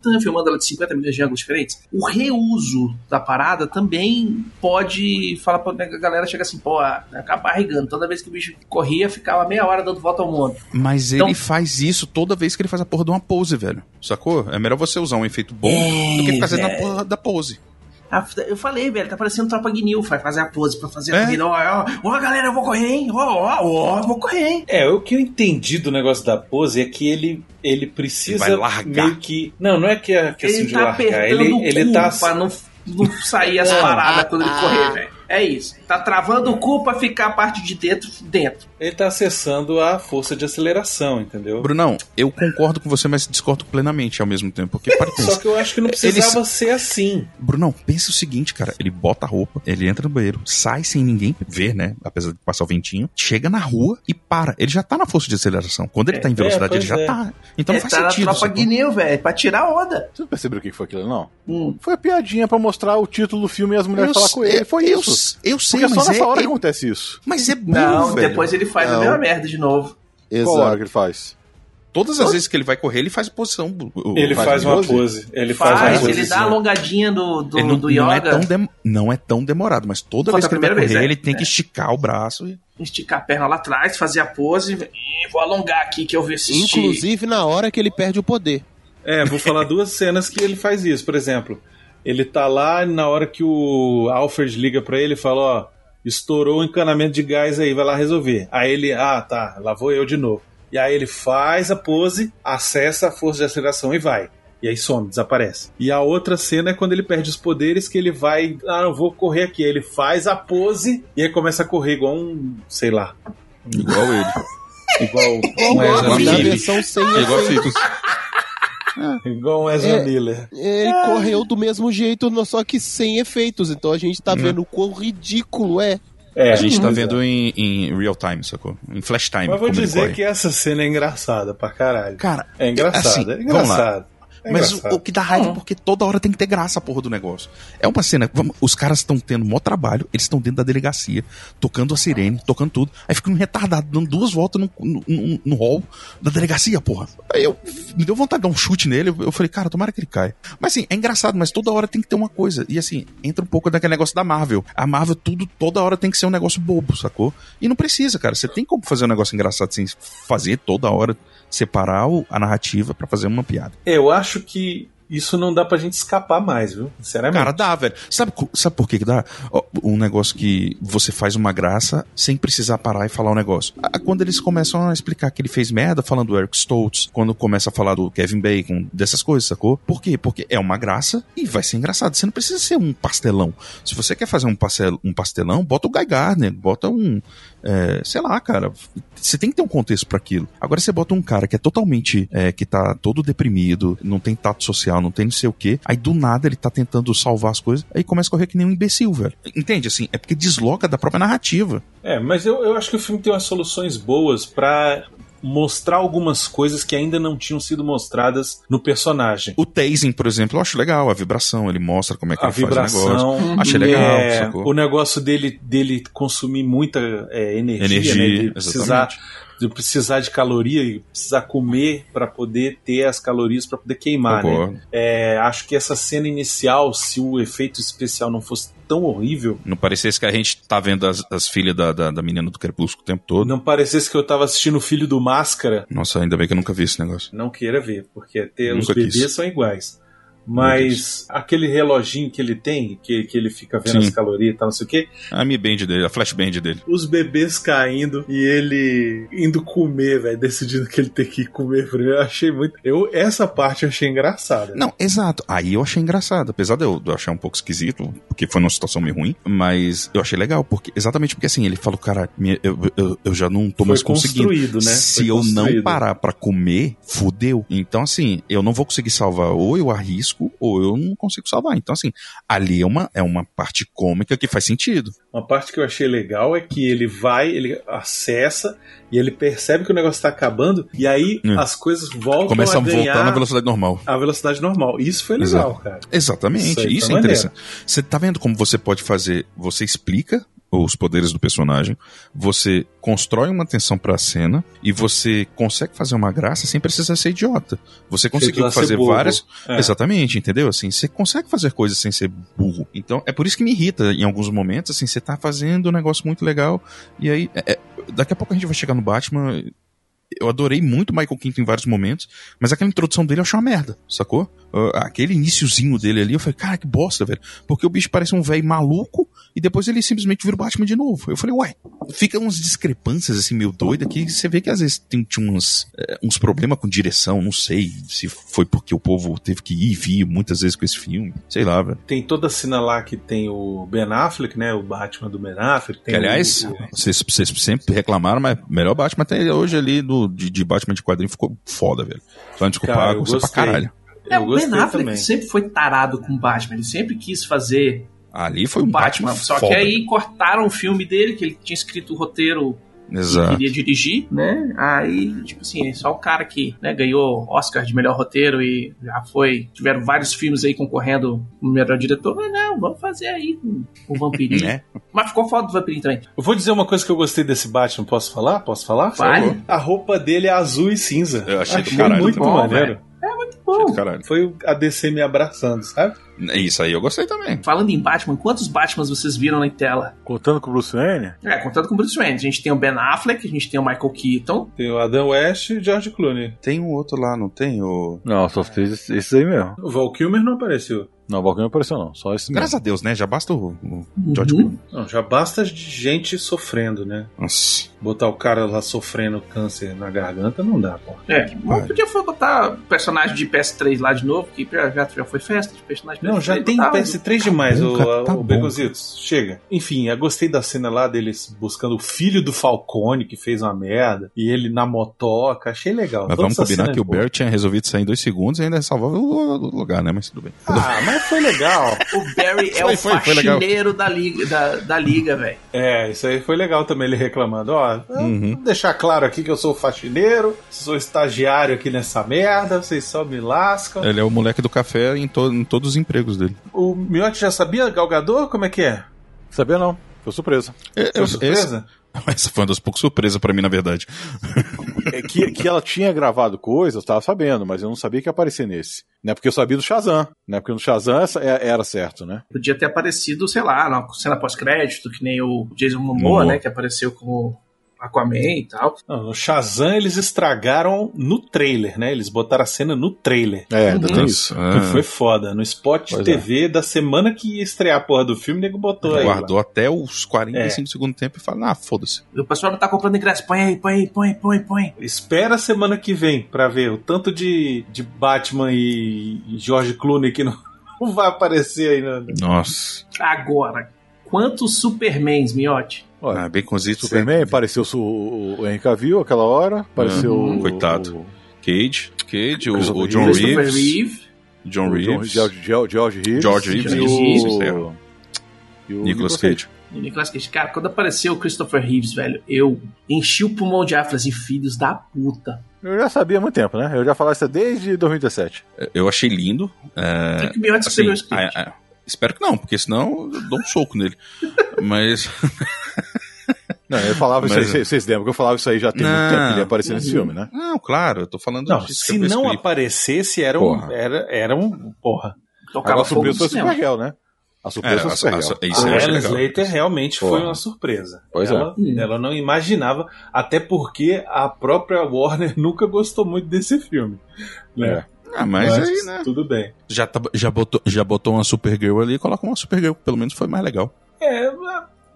tan, filmando ela de 50 milhões de ângulos diferentes. O reuso da parada também pode falar pra a galera chega assim, pô, acabar barrigando. Toda vez que o bicho corria, ficava meia hora dando volta ao mundo. Mas Então- ele faz isso toda vez que ele faz a porra de uma pose, velho. Sacou? É melhor você usar um efeito bom do que ficar fazendo a porra da pose. Ah, Eu falei, velho, tá parecendo tropa Guinil, vai fazer a pose pra fazer a É. corrida. Ó, ó, ó, galera, eu vou correr, hein? Ó, ó, ó, eu vou correr, hein? É, o que eu entendi do negócio da pose é que ele, ele precisa Ele vai largar. meio que. Não, não é que é questão Ele de tá largar. apertando Ele, o ele tá. pra não, não sair as paradas quando ele correr, velho. É isso. Tá travando o cu pra ficar a parte de dentro dentro. Ele tá acessando a força de aceleração, entendeu? Brunão, eu concordo com você, mas discordo plenamente ao mesmo tempo. Porque, para Só que eu acho que não precisava ser assim. Brunão, pensa o seguinte, cara. Ele bota a roupa, ele entra no banheiro, sai sem ninguém ver, né? Apesar de passar o ventinho, chega na rua e para. Ele já tá na força de aceleração. Quando ele tá em velocidade, é, ele já é. tá. Então Ele não faz tá na sentido. tropa sacou? Guinil, velho, pra tirar onda. Você não percebeu o que foi aquilo, não? Hum. Foi a piadinha pra mostrar o título do filme e as mulheres Eu falar com ele. Foi eu, Eu sei, Porque é mas só nessa é, hora que é- acontece isso. Mas é burro, Não, velho. depois ele faz a Não. mesma merda de novo. Qual hora Exato. que ele faz? Todas as vezes que ele vai correr, ele faz posição. Ele faz faz, uma pose? pose. Ele faz, Faz, uma ele dá a alongadinha do, do, não, do não é yoga, tão dem- não é tão demorado, mas toda vez a que ele vai correr, vez, é. ele tem É. que esticar o braço. E... esticar a perna lá atrás, fazer a pose. e vou alongar aqui que eu vi assistir. Inclusive na hora que ele perde o poder. É, vou falar duas cenas que ele faz isso. Por exemplo, ele tá lá na hora que o Alfred liga pra ele e fala: Ó, estourou o encanamento de gás aí, vai lá resolver. Aí ele, ah, tá, lá vou eu de novo. E aí ele faz a pose, acessa a força de aceleração e vai. E aí some, desaparece. E a outra cena é quando ele perde os poderes, que ele vai, ah, eu vou correr aqui. Aí ele faz a pose e aí começa a correr igual um, sei lá, Igual ele. igual um Igual Ezra a Na Miller. Miller. versão sem Igual efeito. Igual um Ezra É. Miller. Ele correu do mesmo jeito, só que sem efeitos. Então a gente tá vendo o quão ridículo é. É, A gente tá é. vendo em, em real time, sacou? Em flash time. Mas vou dizer que essa cena é engraçada pra caralho. Cara, É engraçado, assim, é vamos lá. engraçado. É Mas o, o que dá raiva é porque toda hora tem que ter graça a porra do negócio. É uma cena. vamos- os caras estão tendo maior trabalho, eles estão dentro da delegacia, tocando a sirene, tocando tudo. Aí fica um retardado, dando duas voltas no, no, no- no hall da delegacia, porra. Aí eu me deu vontade de dar um chute nele. Eu, eu falei, cara, tomara que ele caia. Mas assim, é engraçado, mas toda hora tem que ter uma coisa. E assim, entra um pouco daquele negócio da Marvel. A Marvel, tudo, toda hora tem que ser um negócio bobo, sacou? E não precisa, cara. Você tem como fazer um negócio engraçado sem fazer toda hora, separar o- a narrativa pra fazer uma piada. Eu acho que isso não dá pra gente escapar mais, viu? Sinceramente. Cara, dá, velho. Sabe, sabe por que dá? Um negócio que você faz uma graça sem precisar parar e falar o negócio. Ah, Quando eles começam a explicar que ele fez merda falando do Eric Stoltz, quando começa a falar do Kevin Bacon, dessas coisas, sacou? Por quê? Porque é uma graça e vai ser engraçado. Você não precisa ser um pastelão. Se você quer fazer um, pastel, um pastelão, bota o Guy Gardner, bota um. É, sei lá, cara. Você tem que ter um contexto para aquilo. Agora você bota um cara que é totalmente. É, que tá todo deprimido, não tem tato social, não tem não sei o quê. Aí do nada ele tá tentando salvar as coisas. Aí começa a correr que nem um imbecil, velho. Entende? Assim, é porque desloca da própria narrativa. É, mas eu, eu acho que o filme tem umas soluções boas para mostrar algumas coisas que ainda não tinham sido mostradas no personagem. O tasing, por exemplo, eu acho legal, a vibração, ele mostra como é que a ele vibração, faz o negócio. Achei legal, é, o negócio dele, dele consumir muita é, energia, Energia, né, de precisar exatamente. De precisar de caloria e precisar comer para poder ter as calorias para poder queimar, né? É, acho que essa cena inicial, se o efeito especial não fosse tão horrível, Não parecesse que a gente tá vendo as, as filhas da, da, da menina do Crepúsculo o tempo todo. não parecesse que eu tava assistindo o Filho do Máscara, Nossa, ainda bem que eu nunca vi esse negócio. não queira ver, porque até os Nunca bebês quis. são iguais. Mas aquele reloginho que ele tem, que, que ele fica vendo Sim. as calorias e tal, não sei o quê, A Mi Band dele, a Flash Band dele. os bebês caindo e ele indo comer, velho, decidindo que ele tem que comer primeiro. Eu achei muito. Eu, essa parte eu achei engraçada. Não, exato. Aí eu achei engraçado. Apesar de eu, de eu achar um pouco esquisito, porque foi numa situação meio ruim, mas eu achei legal, porque exatamente porque assim, ele falou, cara, minha- eu, eu, eu já não tô Foi mais conseguindo. construído, né? Se Foi eu não construído. parar pra comer, fudeu. Então, assim, eu não vou conseguir salvar, ou eu arrisco, ou eu não consigo salvar. Então, assim, ali é uma, é uma parte cômica que faz sentido. Uma parte que eu achei legal é que ele vai, ele acessa e ele percebe que o negócio tá acabando e aí É. as coisas voltam Começa a a voltar na velocidade normal. a velocidade normal. Isso foi legal, Exato. cara. Exatamente, Isso isso, é maneiro. interessante. Você tá vendo como você pode fazer? Você explica os poderes do personagem, você constrói uma tensão pra cena e você consegue fazer uma graça sem precisar ser idiota. Você conseguiu fazer várias. É. Exatamente, entendeu? Assim, você consegue fazer coisas sem ser burro. Então, é por isso que me irrita em alguns momentos, assim, você tá fazendo um negócio muito legal e aí, é- é- daqui a pouco a gente vai chegar no Batman. Eu adorei muito Michael Keaton em vários momentos, mas aquela introdução dele eu achei uma merda, sacou? Uh, aquele iniciozinho dele ali, eu falei, cara, que bosta, velho. Porque o bicho parece um velho maluco e depois ele simplesmente vira o Batman de novo. Eu falei, ué, fica umas discrepâncias assim meio doidas que você vê que às vezes tem, tinha uns, eh, uns problemas com direção, não sei se foi porque o povo teve que ir e vir muitas vezes com esse filme, sei lá, velho. Tem toda a cena lá que tem o Ben Affleck, né? O Batman do Ben Affleck. Tem Que, aliás, o- vocês, vocês sempre reclamaram, mas o melhor Batman até hoje ali do, de, de Batman de quadrinho ficou foda, velho. Só desculpar, Cara, eu gostei pra caralho. É, eu o Ben Affleck também. sempre foi tarado com o Batman. Ele sempre quis fazer Ali foi um o Batman. Batman, Só foda. que aí cortaram o filme dele, que ele tinha escrito o roteiro Exato. queria dirigir, né? Aí, tipo assim, só o cara que né, ganhou Oscar de melhor roteiro e já foi. Tiveram vários filmes aí concorrendo como melhor diretor. Mas não, vamos fazer aí com o Vampirinho. Né? Mas ficou foda do Vampirinho também. Eu vou dizer uma coisa que eu gostei desse Batman, posso falar? Posso falar? Vale. A roupa dele é azul e cinza. Eu achei do caralho muito também. maneiro. Bom, Caralho. Foi o ADC me abraçando, sabe? Isso aí eu gostei também. falando em Batman, quantos Batmans vocês viram na tela? Contando com o Bruce Wayne? É, contando com o Bruce Wayne. A gente tem o Ben Affleck, a gente tem o Michael Keaton. Tem o Adam West e o George Clooney. Tem um outro lá, não tem? O... Não, só fez esses aí mesmo. O Val Kilmer não apareceu. Não, o Balcão não apareceu não, só esse mesmo. Graças a Deus, né? Já basta o, o George Uhum. Clooney. Não, já basta de gente sofrendo, né? Nossa. Botar o cara lá sofrendo câncer na garganta não dá, pô. É, mas podia foi botar o personagem de PS3 lá de novo, que já, já, foi festa de personagem de Não, já PS3, tem botava. PS3 demais, bom, o, tá o. Chega. Enfim, eu gostei da cena lá deles buscando o filho do Falcone, que fez uma merda, e ele na motoca. Achei legal. Mas Toda vamos combinar que o é boa. Barry tinha resolvido sair em dois segundos e ainda salvava o, o lugar, né? Mas tudo bem. Ah, mas foi legal. O Barry é Foi, o foi, foi faxineiro da liga, da, da liga velho. É, isso aí foi legal também, ele reclamando. Ó, Uhum. vou deixar claro aqui que eu sou faxineiro, sou estagiário aqui nessa merda, vocês só me lascam. Ele é o moleque do café em, to- em todos os empregos dele. O Miotti já sabia, Galgador? Como é que é? Sabia não, foi surpresa. É, Foi surpresa? esse- essa foi uma das poucas surpresas pra mim, na verdade. É que, que ela tinha gravado coisas, eu tava sabendo, mas eu não sabia que ia aparecer nesse. Né? Porque eu sabia do Shazam, né? Porque no Shazam essa- é- era certo, né? Podia ter aparecido, sei lá, na cena pós-crédito, que nem o Jason Momoa, Momoa. né? Que apareceu como Aquaman e tal. Não, no Shazam eles estragaram no trailer, né? Eles botaram a cena no trailer. É, ainda tem isso. Ah, foi foda. No spot Pois TV da semana que ia estrear a porra do filme, o nego botou aí. guardou até os 45 É. segundos do tempo e falou, ah, foda-se. O pessoal não tá comprando ingresso. Põe aí, põe aí, põe, põe, põe. Espera a semana que vem pra ver o tanto de, de Batman e George Clooney que não, não vai aparecer aí. Né? Nossa. Agora, quantos Supermans, Miotti? Ah, Baconzitos. Superman, apareceu o, o Henry Cavill aquela hora, apareceu Uhum. o... Coitado. o- Cage, Cage, o, o John Christopher Reeves. Reeve. John Reeves. George, George, George Reeves. George Reeves, e o... e o Nicolas Cage. E Nicolas Cage. Cara, quando apareceu o Christopher Reeves, velho, eu enchi o pulmão de ar, falei assim, filhos da puta. Eu já sabia há muito tempo, né? Eu já falava isso desde 2017. Eu achei lindo. É, É assim, a- a- espero que não, porque senão eu dou um soco nele. Mas. Não, eu falava Mas- isso aí, vocês lembram que eu falava isso aí já tem muito Não. tempo que ele ia aparecer nesse filme, né? Não, claro, eu tô falando Não, de se não script. aparecesse, era um. Porra. Era, era um. Porra. Tocava a surpresa foi. Supergirl, né? A É, surpresa foi o a- a- A eu achei Ellen. Slater realmente foi Porra. uma surpresa. Pois é. ela, ela não imaginava, até porque a própria Warner nunca gostou muito desse filme. Né? Ah, mas, aí, né? Tudo bem. Já, tá- já, botou, já botou uma Supergirl ali, coloca uma Supergirl, pelo menos foi mais legal. É,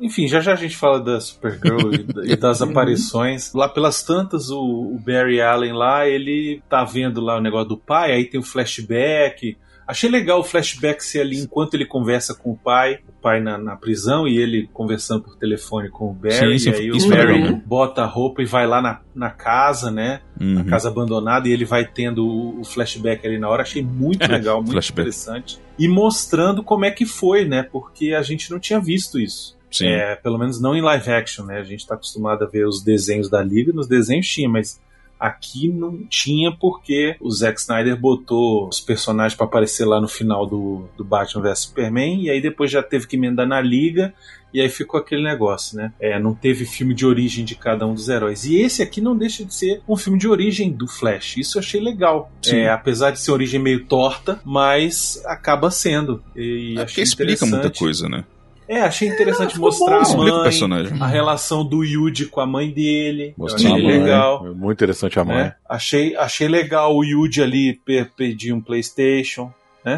enfim, já já a gente fala da Supergirl e, e das aparições. Lá pelas tantas, o, o Barry Allen lá, ele tá vendo lá o negócio do pai, aí tem o flashback. Achei legal o flashback ser ali enquanto ele conversa com o pai, o pai na, na prisão e ele conversando por telefone com o Barry. Sim, sim, e aí o Barry legal mesmo. bota a roupa e vai lá na, na casa, né? Uhum. A casa abandonada e ele vai tendo o, o flashback ali na hora. Achei muito legal, muito interessante. E mostrando como é que foi, né? Porque a gente não tinha visto isso. Sim. É, pelo menos não em live action, né? A gente tá acostumado a ver os desenhos da Liga, nos desenhos tinha, mas aqui não tinha porque o Zack Snyder botou os personagens pra aparecer lá no final do, do Batman vs Superman e aí depois já teve que emendar na Liga e aí ficou aquele negócio, né? É, não teve filme de origem de cada um dos heróis. E esse aqui não deixa de ser um filme de origem do Flash. Isso eu achei legal. É, apesar de ser origem meio torta, mas acaba sendo. E É porque explica muita coisa, né? É, achei interessante ficou mostrar bom. a mãe, personagem. a relação do Yuji com a mãe dele. Mostrar achei a mãe. legal. Muito interessante a mãe. Né? Achei, achei legal o Yuji ali pe- pedir um PlayStation.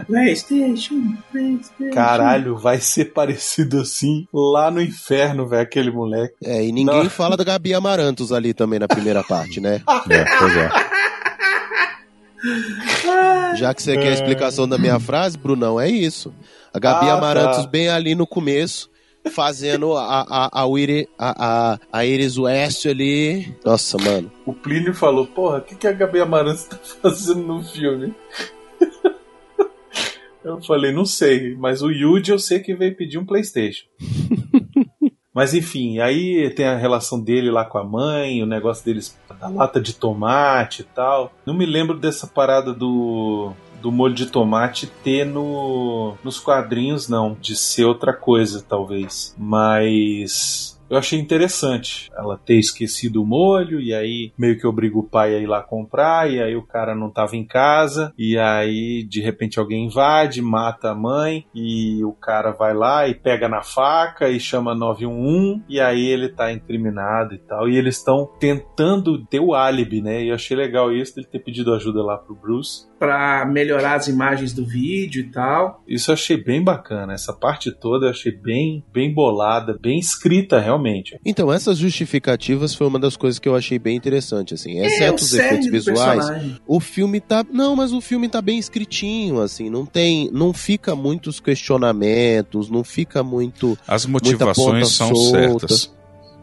PlayStation, PlayStation. Caralho, vai ser parecido assim lá no inferno, velho, aquele moleque. É, e ninguém Não. fala da Gabi Amarantos ali também na primeira parte, né? É, pois é. Já que você quer a explicação da minha frase, Brunão, é isso. A Gabi Ah, Amarantos tá. bem ali no começo, fazendo a, a, a, Wiri- a, a, a Iris West ali. Nossa, mano. O Plínio falou: Porra, o que, que a Gabi Amarantos tá fazendo no filme? Eu falei: Não sei, mas o Yuji eu sei que veio pedir um PlayStation. Mas enfim, aí tem a relação dele lá com a mãe, o negócio deles da lata de tomate e tal. Não me lembro dessa parada do, do molho de tomate ter no, nos quadrinhos, não. De ser outra coisa, talvez. Mas. Eu achei interessante ela ter esquecido o molho e aí meio que obriga o pai a ir lá comprar e aí o cara não tava em casa e aí de repente alguém invade, mata a mãe e o cara vai lá e pega na faca e chama 911 e aí ele tá incriminado e tal e eles estão tentando ter o álibi, né? E eu achei legal isso dele ter pedido ajuda lá pro Bruce. Pra melhorar as imagens do vídeo e tal. Isso eu achei bem bacana, essa parte toda eu achei bem bem bolada, bem escrita realmente. Então, essas justificativas foi uma das coisas que eu achei bem interessante, assim. é, Exceto o os efeitos visuais, personagem. o filme tá. Não, mas o filme tá bem escritinho, assim. Não tem. Não fica muitos questionamentos, não fica muito. As ponta motivações são solta. certas.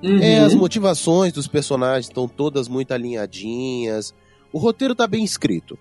Uhum. É, as motivações dos personagens estão todas muito alinhadinhas. O roteiro tá bem escrito.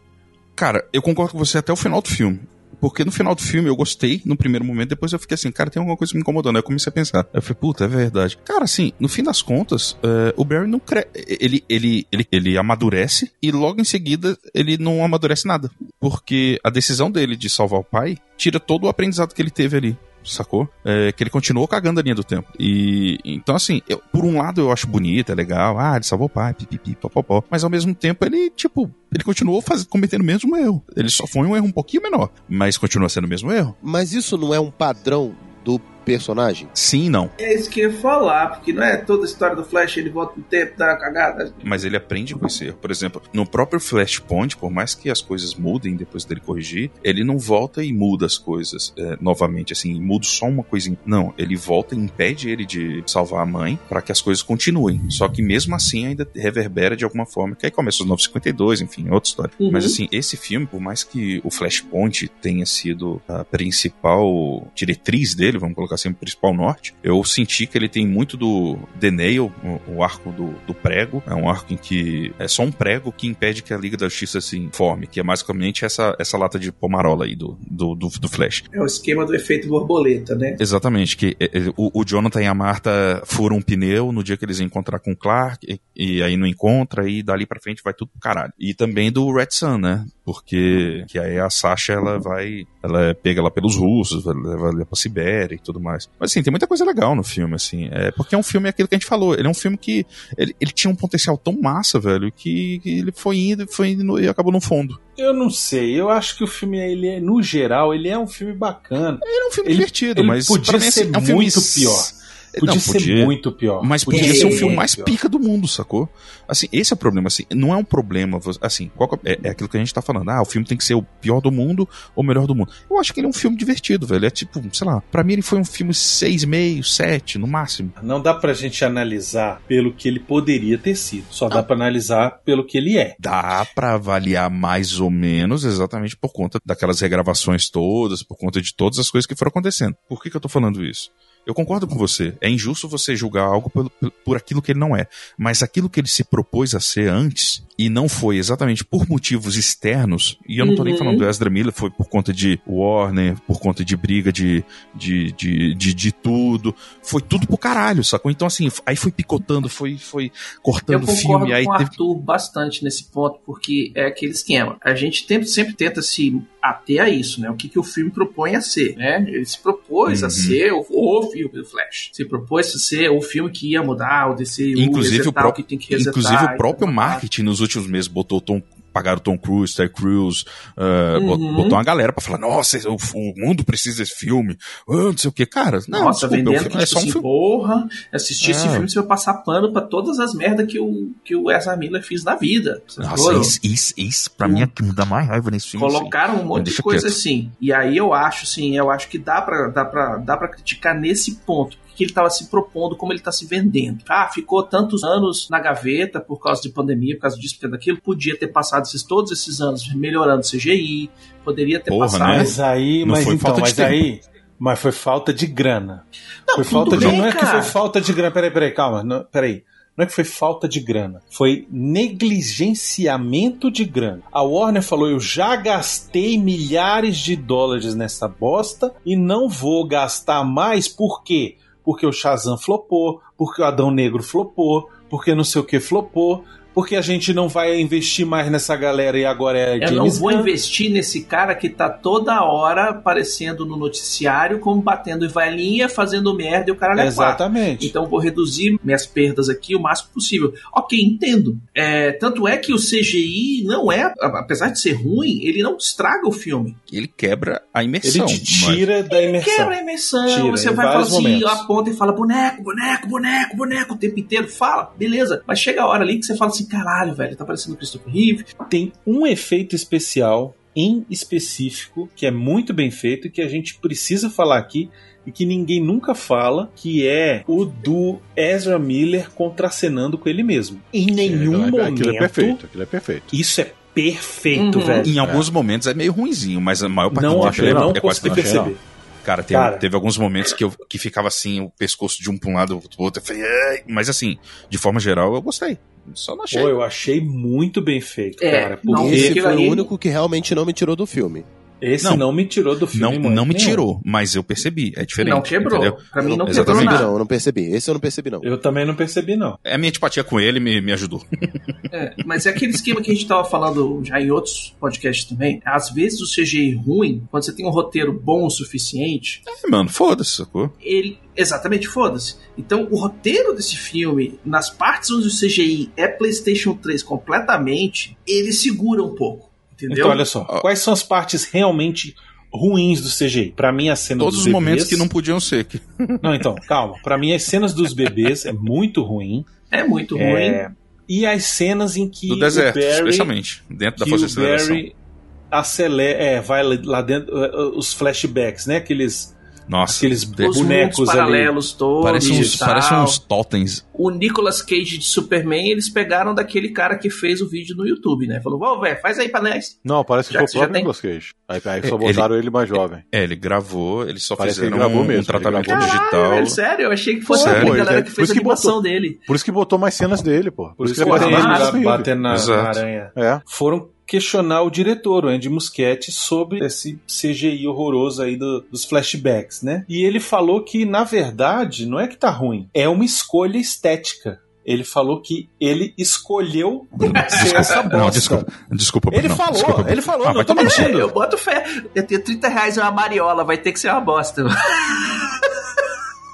Cara, eu concordo com você até o final do filme. Porque no final do filme eu gostei no primeiro momento, depois eu fiquei assim, cara, tem alguma coisa me incomodando. Aí eu comecei a pensar. Eu falei, puta, é verdade. Cara, assim, no fim das contas, eh, o Barry não cre... ele, ele, ele, ele amadurece e logo em seguida ele não amadurece nada. Porque a decisão dele de salvar o pai tira todo o aprendizado que ele teve ali. Sacou? É, que ele continuou cagando a linha do tempo. E então, assim, eu- por um lado eu acho bonito, é legal, ah, ele salvou o pai, pipipi, popopó. Mas ao mesmo tempo ele, tipo, ele continuou faz... cometendo o mesmo erro. Ele só foi um erro um pouquinho menor, mas continua sendo o mesmo erro. Mas isso não é um padrão do personagem? Sim e não. É isso que eu ia falar, porque não é toda a história do Flash, ele volta no tempo, dá uma cagada. Mas ele aprende com esse erro. Por exemplo, no próprio Flashpoint, por mais que as coisas mudem depois dele corrigir, ele não volta e muda as coisas é, novamente, assim, muda só uma coisinha. Não, ele volta e impede ele de salvar a mãe para que as coisas continuem. Só que mesmo assim ainda reverbera de alguma forma. Que aí começa os 952, enfim, é outra história. Uhum. Mas assim, esse filme, por mais que o Flashpoint tenha sido a principal diretriz dele, vamos colocar assim, principal norte, eu senti que ele tem muito do The Nail, o, o arco do, do, prego. É um arco em que é só um prego que impede que a Liga da Justiça se informe, que é basicamente essa, essa lata de pomarola aí do, do, do, do Flash. É o esquema do efeito borboleta, né? Exatamente, que é, é, o, o, Jonathan e a Marta furam um pneu no dia que eles encontrar com o Clark, e, e aí não encontra, e dali pra frente vai tudo pro caralho. E também do Red Sun, né? Porque que aí a Sasha, ela vai, ela pega lá pelos russos, vai levar pra Sibéria e tudo mais. Mas assim, tem muita coisa legal no filme, assim. É, porque é um filme, aquilo que a gente falou, ele é um filme que ele, ele tinha um potencial tão massa, velho, que, que ele foi indo, foi indo e acabou no fundo. Eu não sei, eu acho que o filme, ele é, no geral, ele é um filme bacana. Ele é um filme ele, divertido, ele mas podia mim, ser é um muito filme... pior. Podia, não, podia ser muito pior. Mas podia, podia ser o filme mais pior. pica do mundo, sacou? Assim, esse é o problema, assim, não é um problema, assim, é, é, aquilo que a gente tá falando, ah, o filme tem que ser o pior do mundo ou o melhor do mundo. Eu acho que ele é um filme divertido, velho, é tipo, sei lá, pra mim ele foi um filme 6,5, 7, no máximo. Não dá pra gente analisar pelo que ele poderia ter sido, só dá pra analisar pelo que ele é. Dá pra avaliar mais ou menos, exatamente por conta daquelas regravações todas, por conta de todas as coisas que foram acontecendo. Por que que eu tô falando isso? Eu concordo com você. É injusto você julgar algo por, por aquilo que ele não é. Mas aquilo que ele se propôs a ser antes, e não foi exatamente por motivos externos, e eu não tô uhum. nem falando do Ezra Miller, foi por conta de Warner, por conta de briga de, de, de, de, de tudo. Foi tudo pro caralho, sacou? Então, assim, aí foi picotando, foi, foi cortando o filme. Eu concordo com o Arthur bastante nesse ponto, porque é aquele esquema. A gente sempre, sempre tenta se até a isso, né? O que, que o filme propõe a ser, né? Ele se propôs uhum. a ser o, o, filme do Flash. Se propôs a ser o filme que ia mudar o DC, inclusive o, próprio, que tem que resetar, Inclusive o próprio marketing nos últimos meses botou Tom pagaram Tom Cruise, Terry Crews, uh, uhum. botou uma galera pra falar, nossa, o, o mundo precisa desse filme, uh, não sei o que, cara. Não, nossa, desculpa, vendendo filme, é só um assim, filme. porra, assistir é. esse filme você vai passar pano pra todas as merdas que o, que o Ezra Miller fez na vida. Nossa, isso, isso, isso, pra mim é que me dá mais raiva nesse filme. Colocaram assim. um monte de coisa quieto. assim. E aí eu acho, sim, eu acho que dá pra, dá pra, dá pra criticar nesse ponto que ele estava se propondo, como ele está se vendendo. Ah, ficou tantos anos na gaveta por causa de pandemia, por causa disso, por causa daquilo. Podia ter passado esses, todos esses anos melhorando CGI, poderia ter Porra, passado. Né? Mas aí, não mas então, mas tempo. aí. Mas foi falta de grana. Não, foi falta bem, de. Não é que foi falta de grana. Peraí, peraí, calma. Não, peraí. Não é que foi falta de grana, foi negligenciamento de grana. A Warner falou: eu já gastei milhares de dólares nessa bosta e não vou gastar mais, por quê? Porque o Shazam flopou, porque o Adão Negro flopou, porque não sei o que flopou porque a gente não vai investir mais nessa galera e agora é Eu James não vou Gunn. investir nesse cara que tá toda hora aparecendo no noticiário como batendo velhinha, fazendo merda e o cara é Exatamente. Quatro. Então vou reduzir minhas perdas aqui o máximo possível. Ok, entendo. É, tanto é que o CGI não é, apesar de ser ruim, ele não estraga o filme. Ele quebra a imersão. Ele te tira mas... da imersão. Ele quebra a imersão. Tira, você vai falar assim, aponta e fala boneco, boneco, boneco, boneco o tempo inteiro. Fala, beleza. Mas chega a hora ali que você fala assim, caralho, velho, tá parecendo o Christopher Reeve. Tem um efeito especial em específico que é muito bem feito e que a gente precisa falar aqui e que ninguém nunca fala, que é o do Ezra Miller contracenando com ele mesmo. Em nenhum é, momento. Aquilo é perfeito, aquilo é perfeito. Isso é perfeito, uhum. velho. Em alguns é. momentos é meio ruinzinho, mas a maior parte não, do tempo é, não é quase perceber. Cara, teve, cara, teve alguns momentos que, eu, que ficava assim, o pescoço de um pra um lado, do outro. Eu falei, mas assim, de forma geral, eu gostei. Só não achei. Pô, eu achei muito bem feito, é, cara. Porque não, esse foi o único que realmente não me tirou do filme. Esse não, não, me tirou do filme. Não, não me tirou, mas eu percebi. É diferente. Não quebrou. Entendeu? Pra mim não quebrou nada. Não, eu não percebi. Esse eu não percebi, não. Eu também não percebi, não. É a minha antipatia com ele me, me ajudou. É, mas é aquele esquema que a gente tava falando já em outros podcasts também. Às vezes o CGI ruim, quando você tem um roteiro bom o suficiente. É, mano, foda-se, sacou? Ele. Exatamente, foda-se. Então, o roteiro desse filme, nas partes onde o CGI é PlayStation 3 completamente, ele segura um pouco. Entendeu? Então, olha só. Quais são as partes realmente ruins do CGI. Para mim, a cena Todos dos os bebês... momentos que não podiam ser. Não, então, calma. Para mim, as cenas dos bebês é muito ruim. É muito é... ruim. E as cenas em que do deserto, Barry, especialmente dentro da fase de acelera, é, vai lá dentro uh, uh, os flashbacks, né? Aqueles Nossa, Aqueles Os bonecos mundos ali. paralelos todos. parece uns, parece uns totens. O Nicolas Cage de Superman, eles pegaram daquele cara que fez o vídeo no YouTube, né? Falou, ô, velho, faz aí pra nós. Não, parece que Já foi o que você já próprio Nicolas Cage. Aí, aí só Ele- botaram ele, mais jovem. É, ele gravou, eles só Parece que ele fizeram gravou um, mesmo, um tratamento ele gravou. digital. velho, sério, eu achei que fosse Sério? a galera é- que por fez isso a que animação botou. dele. Por isso que botou mais cenas dele, pô. Por, Por isso que ele mais filme. batendo na, na aranha. É. Foram questionar o diretor, o Andy Muschietti, sobre esse CGI horroroso aí do- dos flashbacks, né? E ele falou que, na verdade, não é que tá ruim, é uma escolha estética. Ele falou que ele escolheu ser essa bosta. Não, desculpa. Desculpa, Ele não, falou, desculpa. ele falou, Ah, não tô mentindo. Eu boto fé. Eu tenho 30 reais uma mariola, vai ter que ser uma bosta.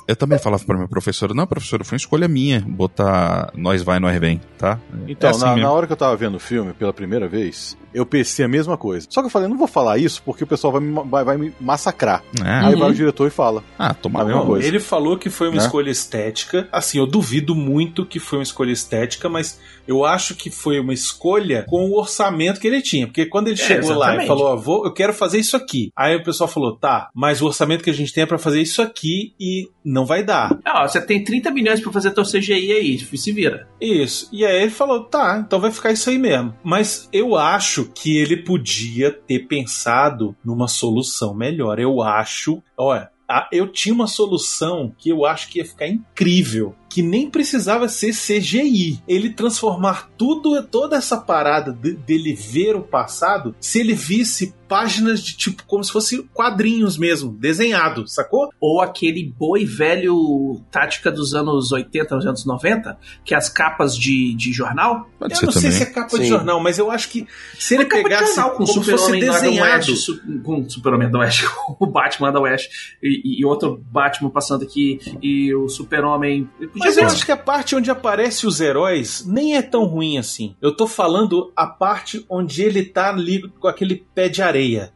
Eu também falava pra minha professora, não, professora, foi uma escolha minha botar nós vai, nós vem, tá? Então, É assim na, na hora que eu tava vendo o filme pela primeira vez, eu pensei a mesma coisa. Só que eu falei, não vou falar isso porque o pessoal vai me, vai, vai me massacrar. É. Aí vai o diretor e fala. Ah, toma A mesma Não, coisa. Ele falou que foi uma Né? escolha estética. Assim, eu duvido muito que foi uma escolha estética, mas eu acho que foi uma escolha com o orçamento que ele tinha. Porque quando ele É, chegou lá e falou, vou, eu quero fazer isso aqui. Aí o pessoal falou, tá, mas o orçamento que a gente tem é pra fazer isso aqui e não vai dar. Ó, você tem 30 milhões pra fazer teu CGI aí, se vira. Isso. E aí ele falou, tá, então vai ficar isso aí mesmo. Mas eu acho que ele podia ter pensado numa solução melhor. Eu acho, olha, eu tinha uma solução que eu acho que ia ficar incrível. Que nem precisava ser CGI. Ele transformar tudo, toda essa parada de- dele ver o passado, se ele visse páginas de tipo, como se fosse quadrinhos mesmo, desenhado, sacou? Ou aquele boi velho tática dos anos 80, dos anos 90, que é as capas de, de jornal. Pode eu não também. sei se é capa de Sim. jornal, mas eu acho que se ele de pegasse jornal com como se fosse desenhado, Oeste, su- com Super-Homem da Oeste, com o Batman da Oeste e, e outro Batman passando aqui e o Super-Homem. Mas eu acho que a parte onde aparece os heróis nem é tão ruim assim. Eu tô falando a parte onde ele tá ali com aquele pé de areia.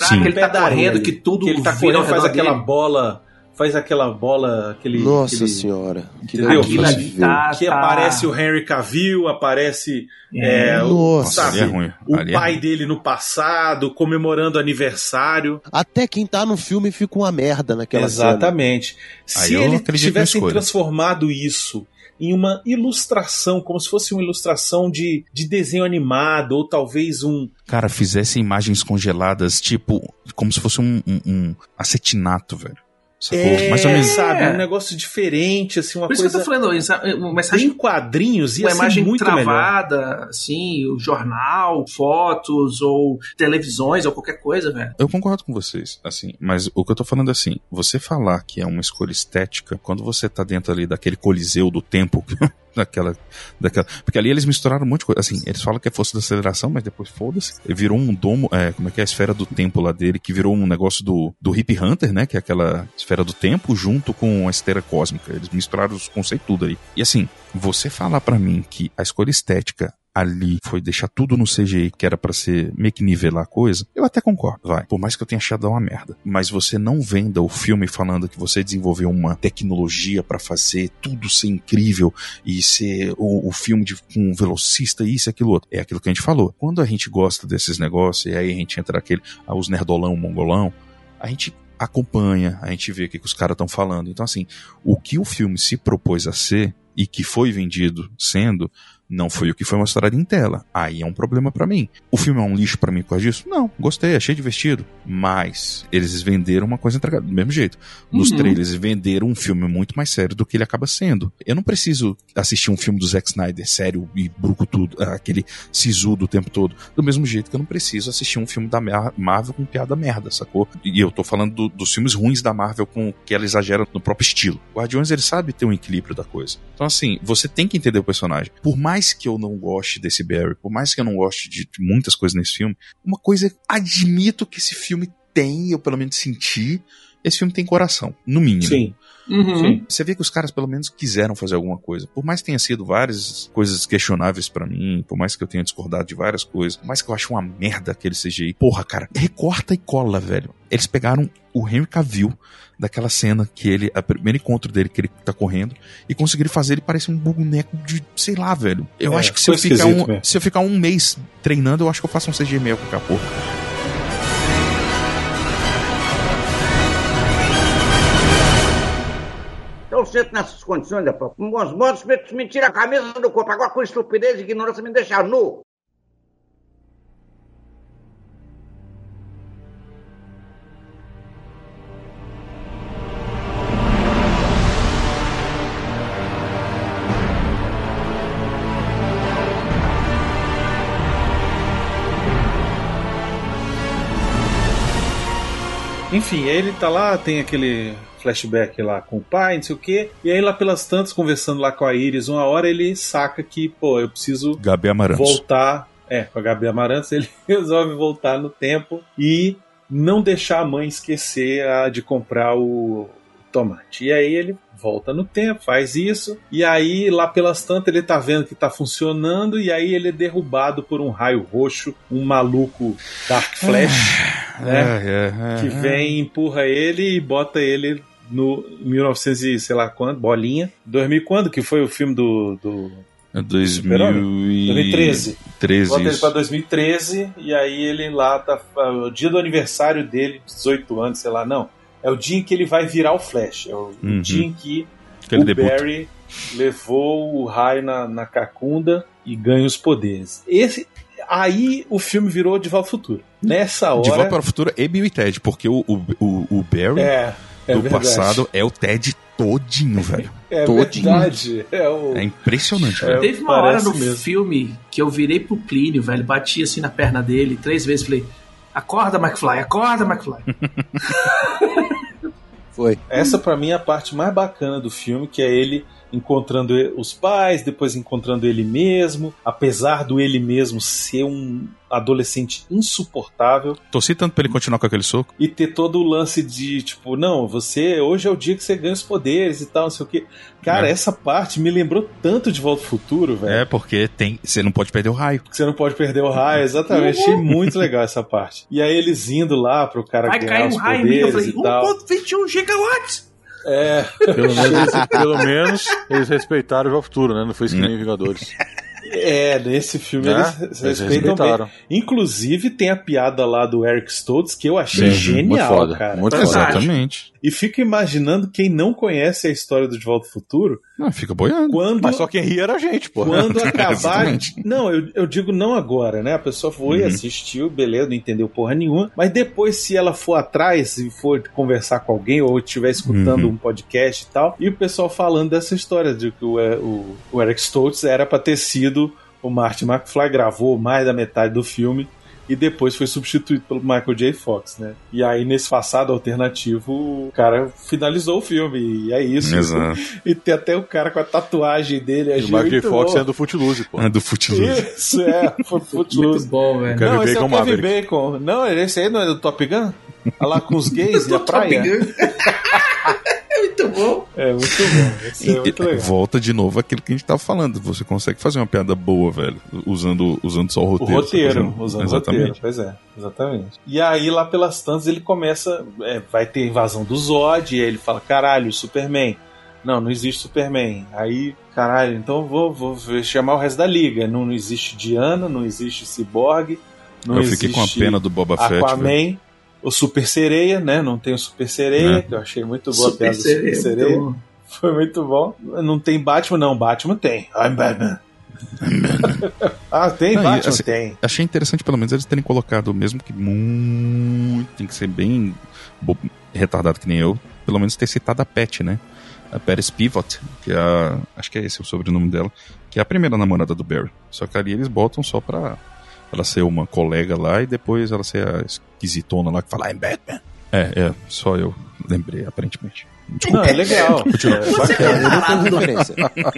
ah, Sim. que ele tá Pé da areia correndo, que tudo Que ele tá correndo, faz aquela dele. bola. Faz aquela bola, aquele. Nossa aquele- senhora. Que Entendeu? tá. Que tá- aparece o Henry Cavill, aparece É. é, o, Nossa, sabe, é ruim. o Ali é pai ruim. dele no passado, comemorando aniversário. Até quem tá no filme fica uma merda naquela cena. Exatamente. Aí Se ele acredito na tivesse escolha. transformado isso em uma ilustração, como se fosse uma ilustração de, de desenho animado, ou talvez um. Cara, fizesse imagens congeladas, tipo, como se fosse um, um- um acetinato, velho. Sacou? É, Mais ou menos. sabe, um negócio diferente, assim, uma Por isso que eu coisa. tô falando, é uma Em mensagem quadrinhos ia uma ser imagem muito melhor. travada, assim, o jornal, fotos ou televisões ou qualquer coisa, velho. Eu concordo com vocês, assim, mas o que eu tô falando é assim, você falar que é uma escolha estética, quando você tá dentro ali daquele coliseu do tempo, daquela, daquela, porque ali eles misturaram um monte de coisa, assim, eles falam que é força da aceleração, mas depois foda-se, virou um domo, é, como é que é a esfera do tempo lá dele, que virou um negócio do, do Hip Hunter, né, que é aquela esfera do tempo junto com a esteira cósmica, eles misturaram os conceitos tudo aí. E assim, você falar pra mim que a escolha estética ali foi deixar tudo no CGI, que era pra ser meio que nivelar a coisa, eu até concordo, vai. Por mais que eu tenha achado uma merda. Mas você não venda o filme falando que você desenvolveu uma tecnologia pra fazer tudo ser incrível e ser o, o filme de, com um velocista, isso e aquilo outro. É aquilo que a gente falou. Quando a gente gosta desses negócios, e aí a gente entra naquele, ah, os nerdolão, mongolão, a gente acompanha, a gente vê o que, que os caras estão falando. Então, assim, o que o filme se propôs a ser e que foi vendido sendo, não foi o que foi mostrado em tela. Aí é um problema pra mim. O filme é um lixo pra mim por causa disso? Não, gostei, achei divertido. Mas eles venderam uma coisa entregada do mesmo jeito. Nos Uhum. trailers venderam um filme muito mais sério do que ele acaba sendo. Eu não preciso assistir um filme do Zack Snyder sério e bruco tudo, aquele sisudo o tempo todo. Do mesmo jeito que eu não preciso assistir um filme da Mar- Marvel com piada merda, sacou? E eu tô falando do- dos filmes ruins da Marvel com que ela exagera no próprio estilo. Guardiões, ele sabe ter um equilíbrio da coisa. Então, assim, você tem que entender o personagem. Por mais que eu não goste desse Barry, por mais que eu não goste de muitas coisas nesse filme, uma coisa, admito que esse filme tem, eu pelo menos senti, esse filme tem coração, no mínimo. Sim, Uhum. Você vê que os caras pelo menos quiseram fazer alguma coisa. Por mais que tenha sido várias coisas questionáveis pra mim, por mais que eu tenha discordado de várias coisas, por mais que eu ache uma merda aquele CGI. Porra, cara, recorta e cola, velho. Eles pegaram o Henry Cavill daquela cena que ele, a primeiro encontro dele que ele tá correndo e conseguiram fazer ele parecer um boneco de, sei lá, velho. Eu É, acho que se eu, ficar um, mesmo. se eu ficar um mês treinando, eu acho que eu faço um CGI meio com aquela porra. 100% nessas condições, rapaz. Com bons modos, me tira a camisa do corpo. Agora com estupidez e ignorância me deixa nu. Enfim, ele tá lá, tem aquele flashback lá com o pai, não sei o quê. E aí lá pelas tantas, conversando lá com a Iris, uma hora ele saca que, pô, eu preciso Gabi Amarantos. voltar. É, com a Gabi Amarantos, ele resolve voltar no tempo e não deixar a mãe esquecer a, de comprar o tomate. E aí ele volta no tempo, faz isso, e aí lá pelas tantas ele tá vendo que tá funcionando, e aí ele é derrubado por um raio roxo, um maluco Dark Flash, né? É, é, é, que vem, empurra ele e bota ele no 1900 e sei lá quando, bolinha. 2000 quando que foi o filme do, do é 2013. 13, Bota ele pra 2013 e aí ele lá tá o dia do aniversário dele, 18 anos, sei lá, não. É o dia em que ele vai virar o Flash, é o Uhum. dia em que, Que o. Barry levou o raio na, na cacunda e ganha os poderes. Esse aí o filme virou De Volta ao Futuro. Nessa hora De Volta para o Futuro e Bill e Ted, porque o, o, o, o Barry é, é do verdade. passado é o Ted todinho, velho. É todinho. verdade. É o É impressionante, É, velho. Teve uma hora no mesmo. filme que eu virei pro Plínio, velho, bati assim na perna dele três vezes, falei: Acorda, McFly, acorda, McFly. Foi. Essa pra mim é a parte mais bacana do filme, que é ele encontrando os pais, depois encontrando ele mesmo, apesar do ele mesmo ser um adolescente insuportável Torci tanto pra ele continuar com aquele soco. e ter todo o lance de tipo, não, você hoje é o dia que você ganha os poderes e tal, não sei o que. Cara, É. essa parte me lembrou tanto de Volta ao Futuro, velho. É, porque tem. Você não pode perder o raio. Você não pode perder o raio, exatamente. Achei muito legal essa parte. E aí eles indo lá pro cara Vai ganhar cair os um raio em mim. Eu poderes falei: e tal. 1,21 gigawatts. É, Pelo menos, pelo menos eles respeitaram o futuro, né? Não foi isso que nem Vingadores. é, nesse filme Né? eles, Eles respeitam. Inclusive tem a piada lá do Eric Stoltz que eu achei Sim, genial, muito foda, cara. muito. Exatamente. E fico imaginando quem não conhece a história do De Volta ao Futuro, Não, fica boiando. quando Mas só quem ria era a gente, pô. quando acabar. Não, eu, eu digo não agora, né? A pessoa foi, Uhum. assistiu, beleza, não entendeu porra nenhuma. Mas depois, se ela for atrás e for conversar com alguém ou estiver escutando Uhum. um podcast e tal, e o pessoal falando dessa história de que o, o, o Eric Stoltz era pra ter sido o Martin McFly, gravou mais da metade do filme. E depois foi substituído pelo Michael J. Fox, né? E aí, nesse passado alternativo, o cara finalizou o filme. E é isso. Exato. E tem até o cara com a tatuagem dele. E o Michael J. muito Fox bom. é do Footloose, pô. É do Footloose. Isso, é, foi Muito Footloose. bom, velho. Não, esse é o Bacon Kevin Maverick. Bacon. Não, esse aí não é do Top Gun? Olha lá com os gays e a praia. É muito bom. É, muito bom. É E- muito e- legal. volta de novo aquilo que a gente tava falando. Você consegue fazer uma piada boa, velho, usando, usando só o O roteiro. roteiro, Você fazendo- usando o Exatamente. roteiro. Pois é, exatamente. E aí, lá pelas tantas, ele começa. é, vai ter invasão do Zod, e aí ele fala: caralho, Superman. Não, não existe Superman. Aí, caralho, então vou, vou chamar o resto da liga. Não, não existe Diana, não existe Cyborg. Não Eu fiquei com a existe pena do Boba Fett. velho. Aquaman, o Super Sereia, né? Não tem o Super Sereia, É. que eu achei muito boa a Super piada do sereia. Super Sereia. então, Foi muito bom. Não tem Batman, não. Batman tem. I'm Batman. ah, tem Não, Batman? assim, tem. Achei interessante, pelo menos, eles terem colocado, mesmo que muito. Tem que ser bem retardado que nem eu, pelo menos ter citado a Pet, né? A Paris Pivot, que é a. Acho que é esse o sobrenome dela, que é a primeira namorada do Barry. Só que ali eles botam só pra ela ser uma colega lá e depois ela ser a esquisitona lá que fala, I'm Batman. É, é, só eu lembrei, aparentemente. Não, é legal. Continua. É Você é Eu não tenho referência.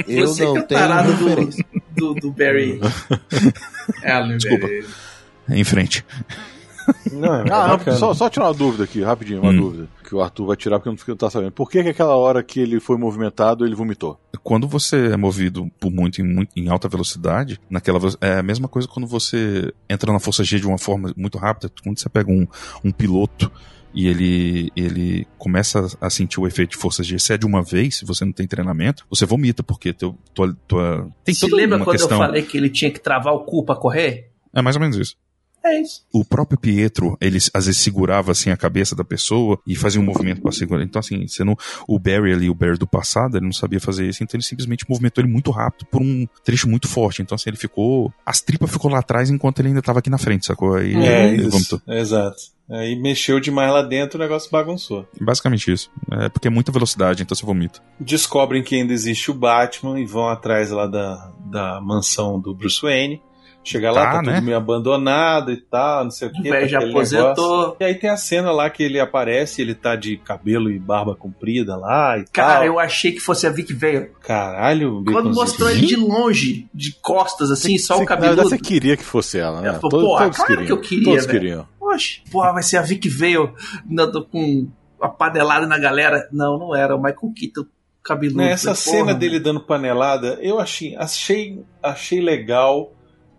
Eu você que não é tenho referência. do, do, do Barry Allen. Desculpa. Em frente. Não, é Ah, não, só, só tirar uma dúvida aqui, rapidinho, uma Hum. dúvida. Que o Arthur vai tirar porque eu não tá sabendo. Por que, que aquela hora que ele foi movimentado, ele vomitou? quando você é movido por muito em, muito em alta velocidade, naquela é a mesma coisa quando você entra na força G de uma forma muito rápida, quando você pega um, um piloto e ele ele começa a sentir o efeito de força G, se é de uma vez, se você não tem treinamento, você vomita porque teu, tua, tua tem Se lembra uma quando questão. eu falei que ele tinha que travar o cu pra correr? É mais ou menos isso. É isso. O próprio Pietro, ele às vezes segurava assim a cabeça da pessoa e fazia um movimento para segurar. Então assim, você não, o Barry ali, o Barry do passado, ele não sabia fazer isso, então ele simplesmente movimentou ele muito rápido por um trecho muito forte. Então assim, ele ficou, as tripas ficou lá atrás enquanto ele ainda tava aqui na frente, sacou? Aí, É, ele isso. Exato. Aí mexeu demais lá dentro, o negócio bagunçou. Basicamente isso. É porque é muita velocidade, então você vomita. Descobrem que ainda existe o Batman e vão atrás lá da, da mansão do Bruce Wayne. Chega lá, Tá, tá, né? tudo meio abandonado e tal, não sei o O que. velho já aquele aposentou. negócio. E aí tem a cena lá que ele aparece, ele tá de cabelo e barba comprida lá e Cara, tal. eu achei que fosse a Vic Vale. Caralho, Quando mostrou ele de longe, de costas, assim, só Você- o na verdade, cabeludo. Você queria que fosse ela, né? Eu falei, porra, claro que eu queria, Todos velho. queriam. Oxe, porra, vai ser a Vic do- com a padelada na galera. Não, não era. O Michael Keaton cabeludo. Né, essa Falei, cena porra, dele dando panelada, eu achei, achei, achei legal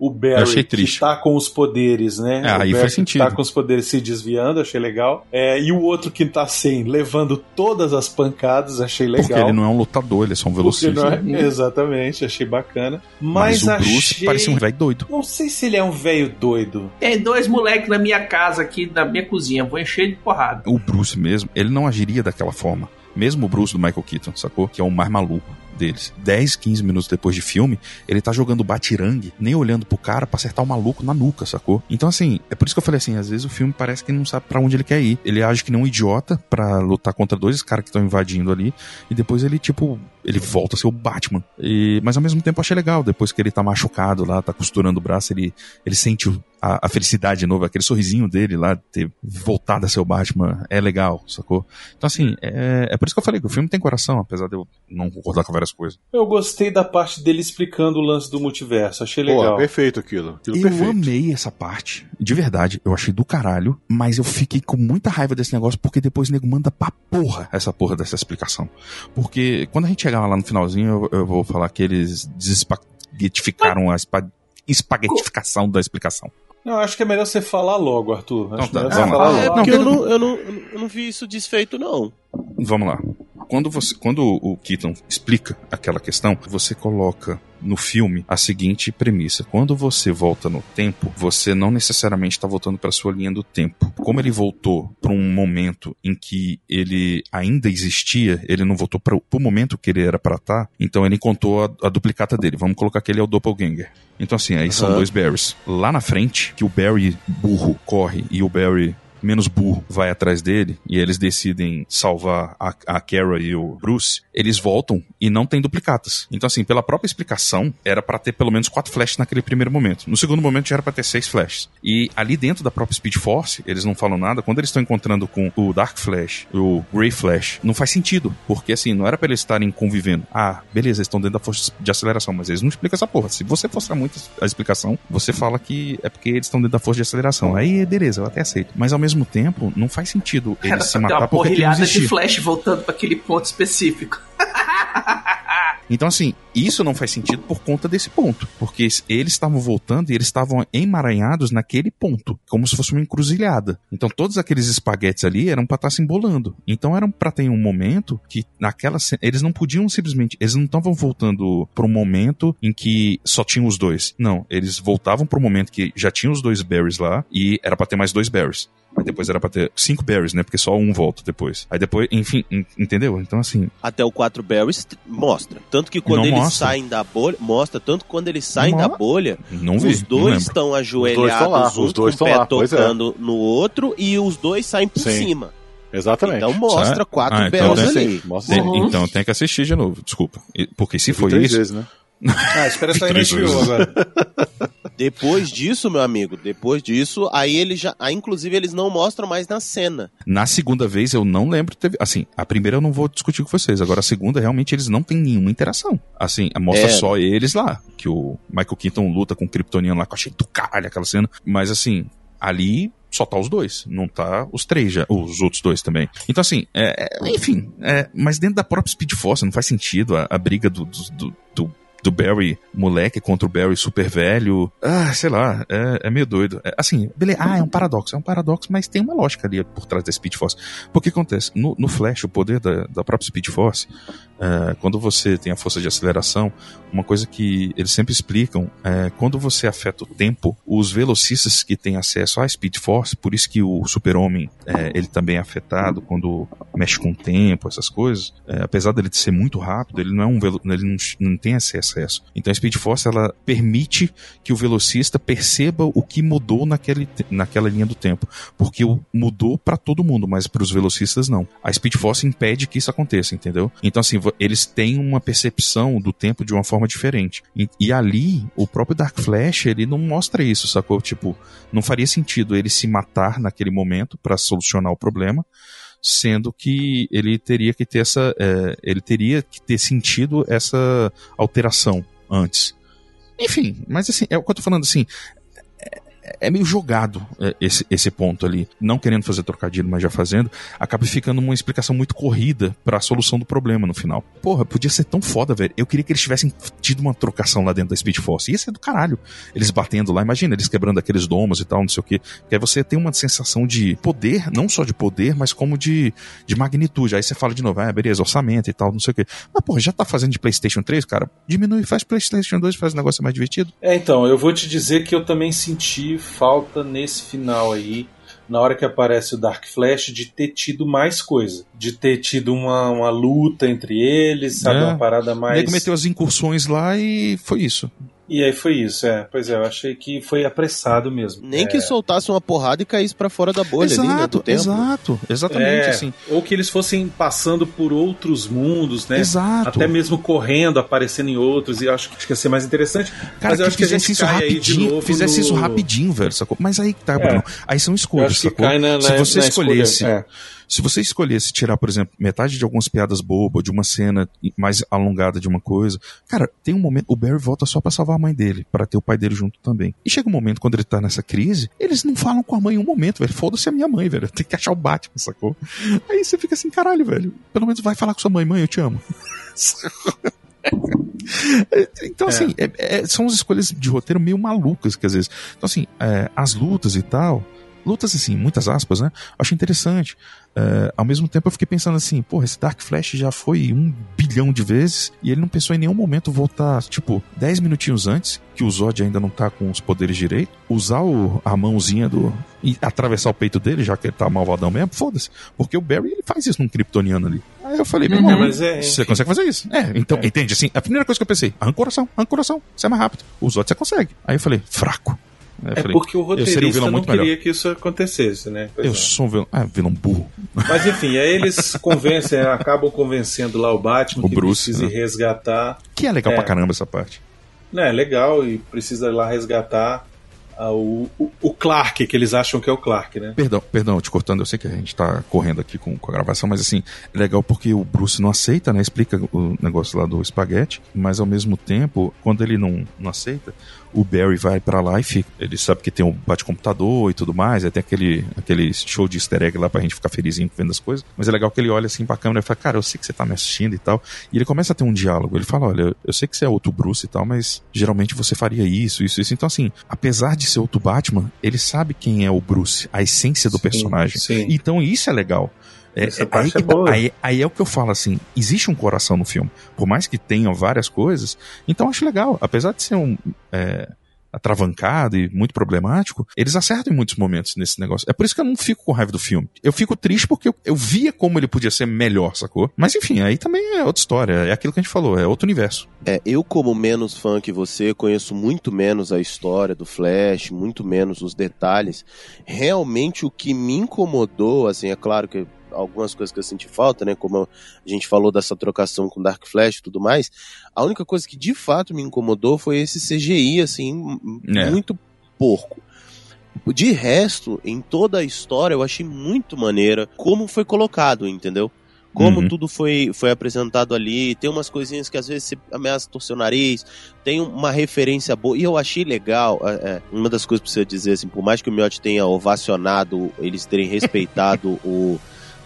o Barry Eu achei triste. que tá com os poderes, né? Ah, o aí Barry faz que sentido. tá com os poderes se desviando, achei legal. É, e o outro que tá sem, levando todas as pancadas, achei legal. Porque ele não é um lutador, ele é só um velocista. não é- Exatamente, achei bacana. Mas, Mas, o Bruce achei... parecia um velho doido. Não sei se ele é um velho doido. Tem dois moleques na minha casa aqui, na minha cozinha. Vou encher de porrada. O Bruce mesmo, ele não agiria daquela forma. Mesmo o Bruce do Michael Keaton, sacou? Que é o mais maluco deles. 10, 15 minutos depois de filme, ele tá jogando batirangue, nem olhando pro cara pra acertar o maluco na nuca, sacou? Então, assim, é por isso que eu falei assim: às vezes o filme parece que não sabe pra onde ele quer ir. Ele age que nem um idiota pra lutar contra dois caras que estão invadindo ali, e depois ele, tipo, ele volta a ser o Batman. E, mas ao mesmo tempo eu achei legal, depois que ele tá machucado lá, tá costurando o braço, ele, ele sente a, a felicidade de novo, aquele sorrisinho dele lá, de ter voltado a ser o Batman, é legal, sacou? Então, assim, é, é por isso que eu falei que o filme tem coração, apesar de eu não concordar com várias coisas. Eu gostei da parte dele explicando o lance do multiverso, achei legal. Pô, perfeito aquilo. aquilo Eu perfeito. amei essa parte, de verdade, eu achei do caralho, mas eu fiquei com muita raiva desse negócio porque depois o nego manda pra porra essa porra dessa explicação. Porque quando a gente chegar lá no finalzinho, eu, eu vou falar que eles desespaguetificaram a espa- espaguetificação da explicação. Não, acho que é melhor você falar logo, Arthur. Acho Então tá, melhor você vamos falar lá. É logo. porque Não, eu, não, eu, não, eu não vi isso desfeito, não. Vamos lá. Quando, você, quando o Keaton explica aquela questão, você coloca no filme a seguinte premissa: quando você volta no tempo, você não necessariamente está voltando para sua linha do tempo. Como ele voltou para um momento em que ele ainda existia, ele não voltou para o momento que ele era para estar, então ele encontrou a, a duplicata dele. Vamos colocar que ele é o doppelganger. Então assim, aí são Aham. dois Barrys. Lá na frente, que o Barry burro corre e o Barry menos burro vai atrás dele e eles decidem salvar a, a Kara e o Bruce, eles voltam e não tem duplicatas. Então, assim, pela própria explicação, era pra ter pelo menos quatro flashes naquele primeiro momento. No segundo momento já era pra ter seis flashes. E ali dentro da própria Speed Force, eles não falam nada. Quando eles estão encontrando com o Dark Flash, o Grey Flash, não faz sentido. Porque, assim, não era pra eles estarem convivendo. Ah, beleza, eles estão dentro da força de aceleração, mas eles não explicam essa porra. Se você forçar muito a explicação, você fala que é porque eles estão dentro da força de aceleração. Aí, beleza, eu até aceito. Mas ao mesmo tempo, não faz sentido Era eles se matar uma porque aquilo porrilhada de existia. flash voltando pra aquele ponto específico. Então, assim, isso não faz sentido por conta desse ponto. Porque eles estavam voltando e eles estavam emaranhados naquele ponto, como se fosse uma encruzilhada. Então, todos aqueles espaguetes ali eram pra estar se embolando. Então, eram pra ter um momento que, naquela eles não podiam simplesmente. Eles não estavam voltando pra um momento em que só tinham os dois. Não, eles voltavam pra um momento que já tinham os dois berries lá e era pra ter mais dois berries. Aí depois era pra ter cinco berries, né? Porque só um volta depois. Aí depois, enfim, en- entendeu? Então, assim, Até o 4 Barrys t- mostra. Tanto que quando Não eles mostra. saem da bolha. Mostra, tanto que quando eles saem Não da bolha, não vi. os não dois lembro. estão dois estão lá, ajoelhados, um os dois com o estão pé lá, pois é. tocando no outro, e os dois saem por Sim. cima. Exatamente. Então mostra Certo? quatro Ah, então Barrys tem- ali. Mostra Tem- Uhum. Então tem que assistir de novo, desculpa. Porque se foi isso. vezes, né? Ah, espera sair HBO vezes. agora. Depois disso, meu amigo, depois disso, aí ele já. Aí, inclusive, eles não mostram mais na cena. Na segunda vez eu não lembro. Teve, assim, a primeira eu não vou discutir com vocês. Agora a segunda, realmente, eles não têm nenhuma interação. Assim, mostra É. só eles lá. Que o Michael Keaton luta com o Kryptoniano lá, que eu achei do caralho aquela cena. Mas assim, ali só tá os dois, não tá os três já, os outros dois também. Então assim, é, é, enfim, é, mas dentro da própria Speed Force não faz sentido a, a briga do, do, do- do do Barry moleque contra o Barry super velho. Ah, sei lá, é, é meio doido. É, assim, beleza, ah, é um paradoxo, é um paradoxo, mas tem uma lógica ali por trás da Speed Force. Porque acontece, no, no Flash, o poder da, da própria Speed Force, é, quando você tem a força de aceleração, uma coisa que eles sempre explicam é quando você afeta o tempo, os velocistas que têm acesso à Speed Force, por isso que o Super-Homem é, ele também é afetado quando mexe com o tempo, essas coisas, é, apesar dele ser muito rápido, ele não é um ele não, não tem esse Então a Speed Force ela permite que o velocista perceba o que mudou naquele, naquela linha do tempo, porque mudou para todo mundo, mas para os velocistas não. A Speed Force impede que isso aconteça, entendeu? Então assim, eles têm uma percepção do tempo de uma forma diferente. E, e ali, o próprio Dark Flash, ele não mostra isso, sacou? Tipo, não faria sentido ele se matar naquele momento para solucionar o problema, sendo que ele teria que ter essa, é, ele teria que ter sentido essa alteração antes. Enfim, mas assim, é o que eu tô falando assim, é meio jogado é, esse, esse ponto ali. Não querendo fazer trocadilho, mas já fazendo, acaba ficando uma explicação muito corrida para a solução do problema no final. Porra, podia ser tão foda, velho. Eu queria que eles tivessem tido uma trocação lá dentro da Speed Force. Ia ser do caralho. Eles batendo lá, imagina, eles quebrando aqueles domos e tal, não sei o quê. Porque aí você tem uma sensação de poder, não só de poder, mas como de, de magnitude. Aí você fala de novo, ah, beleza, orçamento e tal, não sei o quê. Mas, porra, já tá fazendo de PlayStation 3, cara? Diminui, faz PlayStation 2, faz o negócio mais divertido. É, então, eu vou te dizer que eu também senti falta nesse final aí, na hora que aparece o Dark Flash, de ter tido mais coisa. De ter tido uma, uma luta entre eles, sabe? É. Uma parada mais. Ele meteu as incursões lá e foi isso. E aí foi isso, é. Pois é, eu achei que foi apressado mesmo. Nem é. que soltasse uma porrada e caísse para fora da bolha exato, ali, né, do tempo. Exato, exatamente é, assim. Ou que eles fossem passando por outros mundos, né? Exato. Até mesmo correndo, aparecendo em outros, e eu acho, acho que ia ser mais interessante. Cara, mas eu acho que a gente isso rapidinho, fizesse no... isso rapidinho, velho, sacou? Mas aí tá, é. Bruno, aí são escolhas, sacou? Na, Se você na escolhesse... Escolha, é. Se você escolhesse tirar, por exemplo, metade de algumas piadas bobas, de uma cena mais alongada de uma coisa, cara, tem um momento, o Barry volta só para salvar a mãe dele, para ter o pai dele junto também. E chega um momento quando ele tá nessa crise, eles não falam com a mãe em um momento, velho. Foda-se a minha mãe, velho. Tem que achar o Batman, sacou? Aí você fica assim, caralho, velho. Pelo menos vai falar com sua mãe, mãe, eu te amo. então, assim, é. É, é, são as escolhas de roteiro meio malucas, que às vezes. Então, assim, é, as lutas e tal. Lutas, assim, muitas aspas, né? Acho interessante. Uh, ao mesmo tempo eu fiquei pensando assim, porra, esse Dark Flash já foi um bilhão de vezes e ele não pensou em nenhum momento voltar, tipo, 10 minutinhos antes, que o Zod ainda não tá com os poderes direito, usar o, a mãozinha do. e atravessar o peito dele, já que ele tá malvadão mesmo, foda-se. Porque o Barry ele faz isso num Kryptoniano ali. Aí eu falei, meu uhum. irmão, é, você consegue fazer isso? É, então, é. entende? Assim, a primeira coisa que eu pensei, arranca o coração, arranca o coração, você é mais rápido. O Zod você consegue. Aí eu falei, fraco. É falei, porque o roteirista um não queria melhor. que isso acontecesse, né? Pois eu é. sou um vilão, ah, vilão burro. Mas enfim, aí eles convencem, acabam convencendo lá o Batman o que Bruce, precisa né? resgatar. Que é legal é. pra caramba essa parte. É, legal e precisa ir lá resgatar o, o, o, Clark, que eles acham que é o Clark, né? Perdão, perdão, te cortando, eu sei que a gente tá correndo aqui com, com a gravação, mas assim, é legal porque o Bruce não aceita, né? Explica o negócio lá do espaguete, mas ao mesmo tempo, quando ele não, não aceita, o Barry vai para lá e fica. Ele sabe que tem um bate-computador e tudo mais, aí tem aquele, aquele show de easter egg lá pra gente ficar felizinho vendo as coisas. Mas é legal que ele olha assim pra câmera e fala, cara, eu sei que você tá me assistindo e tal. E ele começa a ter um diálogo. Ele fala, olha, eu sei que você é outro Bruce e tal, mas geralmente você faria isso, isso, isso. Então, assim, apesar de ser outro Batman, ele sabe quem é o Bruce, a essência do sim, personagem. Sim. Então, isso é legal. É, é aí, é tá, aí, aí, é o que eu falo assim: existe um coração no filme. Por mais que tenha várias coisas, então acho legal. Apesar de ser um. É, atravancado e muito problemático, eles acertam em muitos momentos nesse negócio. É por isso que eu não fico com raiva do filme. Eu fico triste porque eu, eu via como ele podia ser melhor, sacou? Mas enfim, aí também é outra história. É aquilo que a gente falou, é outro universo. É, eu, como menos fã que você, conheço muito menos a história do Flash, muito menos os detalhes. Realmente o que me incomodou, assim, é claro que algumas coisas que eu senti falta, né? Como a gente falou dessa trocação com Dark Flash e tudo mais. A única coisa que de fato me incomodou foi esse CGI, assim, é. muito porco. De resto, em toda a história, eu achei muito maneira como foi colocado, entendeu? Como uhum. tudo foi, foi apresentado ali, tem umas coisinhas que às vezes você ameaça torcer o nariz, tem uma referência boa, e eu achei legal, é, é uma das coisas que precisa dizer, assim, por mais que o Miotti tenha ovacionado eles terem respeitado o,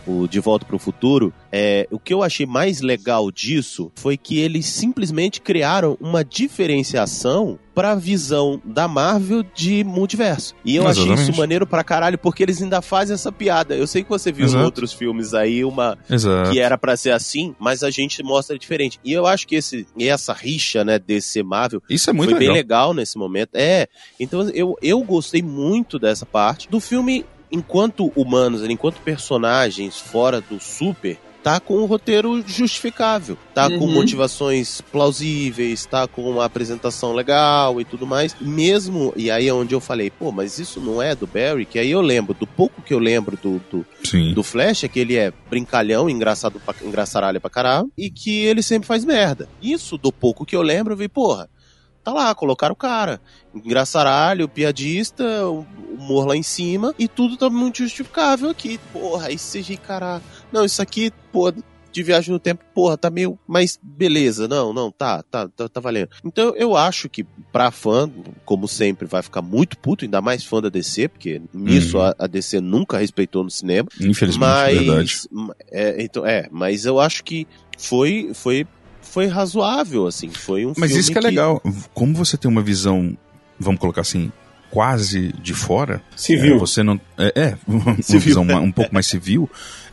o De Volta para o Futuro, é, o que eu achei mais legal disso foi que eles simplesmente criaram uma diferenciação pra visão da Marvel de multiverso. E eu Exatamente. achei isso maneiro pra caralho, porque eles ainda fazem essa piada. Eu sei que você viu Exato. em outros filmes aí uma Exato. que era pra ser assim, mas a gente mostra diferente. E eu acho que esse, essa rixa, né, desse Marvel Isso é muito foi legal. bem legal nesse momento. É, então eu, eu gostei muito dessa parte do filme enquanto humanos, enquanto personagens fora do super, tá com um roteiro justificável, tá com Uhum. motivações plausíveis, tá com uma apresentação legal e tudo mais. Mesmo, e aí é onde eu falei, pô, mas isso não é do Barry, que aí eu lembro, do pouco que eu lembro do, do, Sim. do Flash é que ele é brincalhão, engraçado pra, engraçaralho pra caralho, e que ele sempre faz merda. Isso, do pouco que eu lembro, eu vi, porra, tá lá, colocaram o cara. Engraçaralho, piadista, o humor lá em cima, e tudo tá muito justificável aqui. Porra, aí CGI, caralho. Não, isso aqui, pô, de viagem no tempo, porra, tá meio. Mas beleza, não, não, tá, tá, tá, tá valendo. Então eu acho que pra fã, como sempre, vai ficar muito puto, ainda mais fã da DC, porque nisso Uhum. a, a DC nunca respeitou no cinema. Infelizmente, Mas, é verdade. é, então, é, mas eu acho que foi, foi, foi razoável, assim, foi um Mas filme isso que é legal. Como você tem uma visão, vamos colocar assim, quase de fora. Civil. é, você não. É, é uma Civil. visão um pouco mais civil.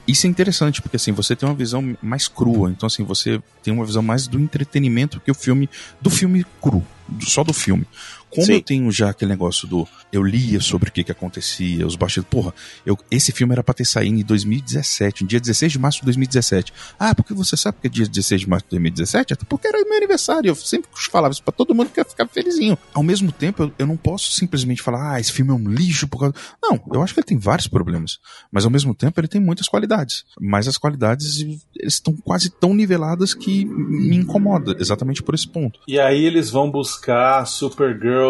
Isso é interessante, porque assim, você tem uma visão mais crua. Então, assim, você tem uma visão mais do entretenimento que o filme. Do filme cru. Só do filme. Como Sim. eu tenho já aquele negócio do. Eu lia sobre o que, que acontecia, os bastidores. Porra, eu, esse filme era pra ter saído em 2017, no dia 16 de março de 2017. Ah, porque você sabe que é dia 16 de março de 2017? Até porque era meu aniversário. Eu sempre falava isso pra todo mundo que ia ficar felizinho. Ao mesmo tempo, eu, eu não posso simplesmente falar, ah, esse filme é um lixo por causa. Não, eu acho que ele tem vários problemas. Mas ao mesmo tempo, ele tem muitas qualidades. Mas as qualidades, estão quase tão niveladas que me incomoda, exatamente por esse ponto. E aí eles vão buscar a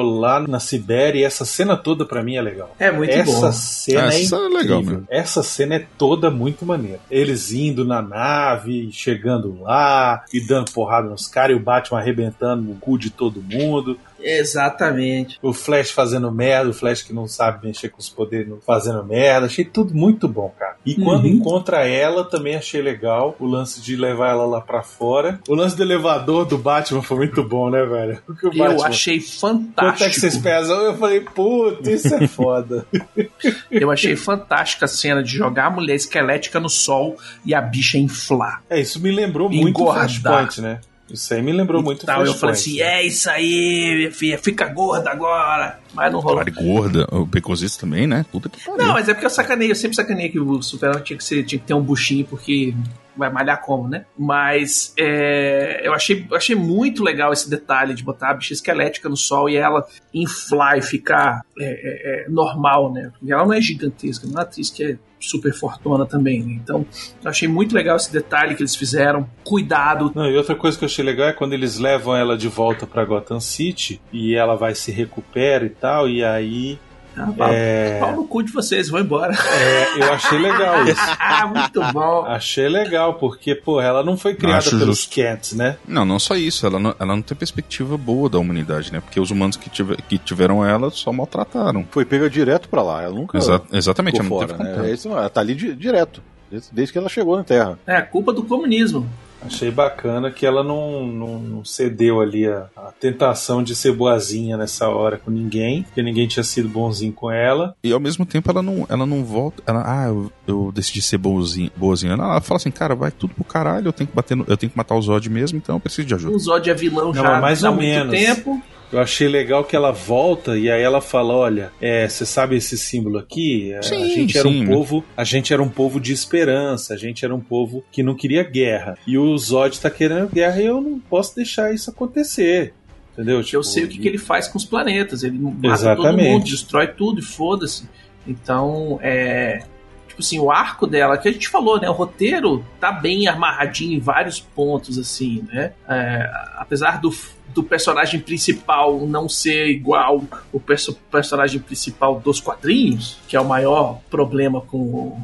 Lá na Sibéria e essa cena toda pra mim é legal. É muito Essa bom. cena é Essa é incrível. legal. Essa cena é toda muito maneira. Eles indo na nave, chegando lá e dando porrada nos caras e o Batman arrebentando o cu de todo mundo. Exatamente. O Flash fazendo merda, o Flash que não sabe mexer com os poderes fazendo merda. Achei tudo muito bom, cara. E quando Uhum. encontra ela, também achei legal o lance de levar ela lá pra fora. O lance do elevador do Batman foi muito bom, né, velho? O Eu Batman- achei Quanto é que vocês fantástico. pesam? Eu falei, puta, isso é foda. Eu achei fantástica a cena de jogar a mulher esquelética no sol e a bicha inflar. É, isso me lembrou muito Engordar. Flashpoint, né? Isso aí me lembrou muito Tal. Eu falei assim: é isso aí, minha filha, fica gorda agora. Mas não rolou. Claro, gorda, o Baconzitos também, né? Puta que pariu. Não, mas é porque eu sacanei, eu sempre sacanei que o Super tinha que, ser, tinha que ter um buchinho, porque vai malhar como, né? Mas é, eu achei, achei muito legal esse detalhe de botar a bicha esquelética no sol e ela inflar e ficar é, é, é, normal, né? Porque ela não é gigantesca, não é uma atriz que é super fortuna também, né? Então, eu achei muito legal esse detalhe que eles fizeram. Cuidado. Não, e outra coisa que eu achei legal é quando eles levam ela de volta pra Gotham City e ela vai se recupera e tal, e aí. Ah, pau, É, pau no cu de vocês, vão embora. é, eu achei legal isso. ah, muito bom. Achei legal, porque, pô, ela não foi criada Acho pelos justo. Kents, né? Não, não só isso, ela não, ela não tem perspectiva boa da humanidade, né? Porque os humanos que, tive- que tiveram ela só maltrataram. Foi pega direto pra lá. Ela nunca Exa- exatamente, ela não fora, teve né? É isso, ela tá ali di- direto. Desde, desde que ela chegou na Terra. É a culpa do comunismo. Achei bacana que ela não, não, não cedeu ali a, a tentação de ser boazinha nessa hora com ninguém, porque ninguém tinha sido bonzinho com ela. E ao mesmo tempo ela não, ela não volta. Ela, ah, eu, eu decidi ser boazinha. boazinha. Ela, ela fala assim, cara, vai tudo pro caralho, eu tenho que bater no- eu tenho que matar o Zod mesmo, então eu preciso de ajuda. O Zod é vilão Não, já mais há ou muito menos. tempo. Eu achei legal que ela volta e aí ela fala: olha, é, você sabe esse símbolo aqui? É, a Sim, gente era sim. um povo, a gente era um povo de esperança, a gente era um povo que não queria guerra. E o Zod tá querendo guerra e eu não posso deixar isso acontecer. Entendeu? Tipo, eu sei o que, que ele faz com os planetas. Ele mata Exatamente. todo mundo, destrói tudo e foda-se. Então, é. Assim, o arco dela, que a gente falou, né? O roteiro tá bem amarradinho em vários pontos, assim, né? É, apesar do, do personagem principal não ser igual o perso- personagem principal dos quadrinhos, que é o maior problema com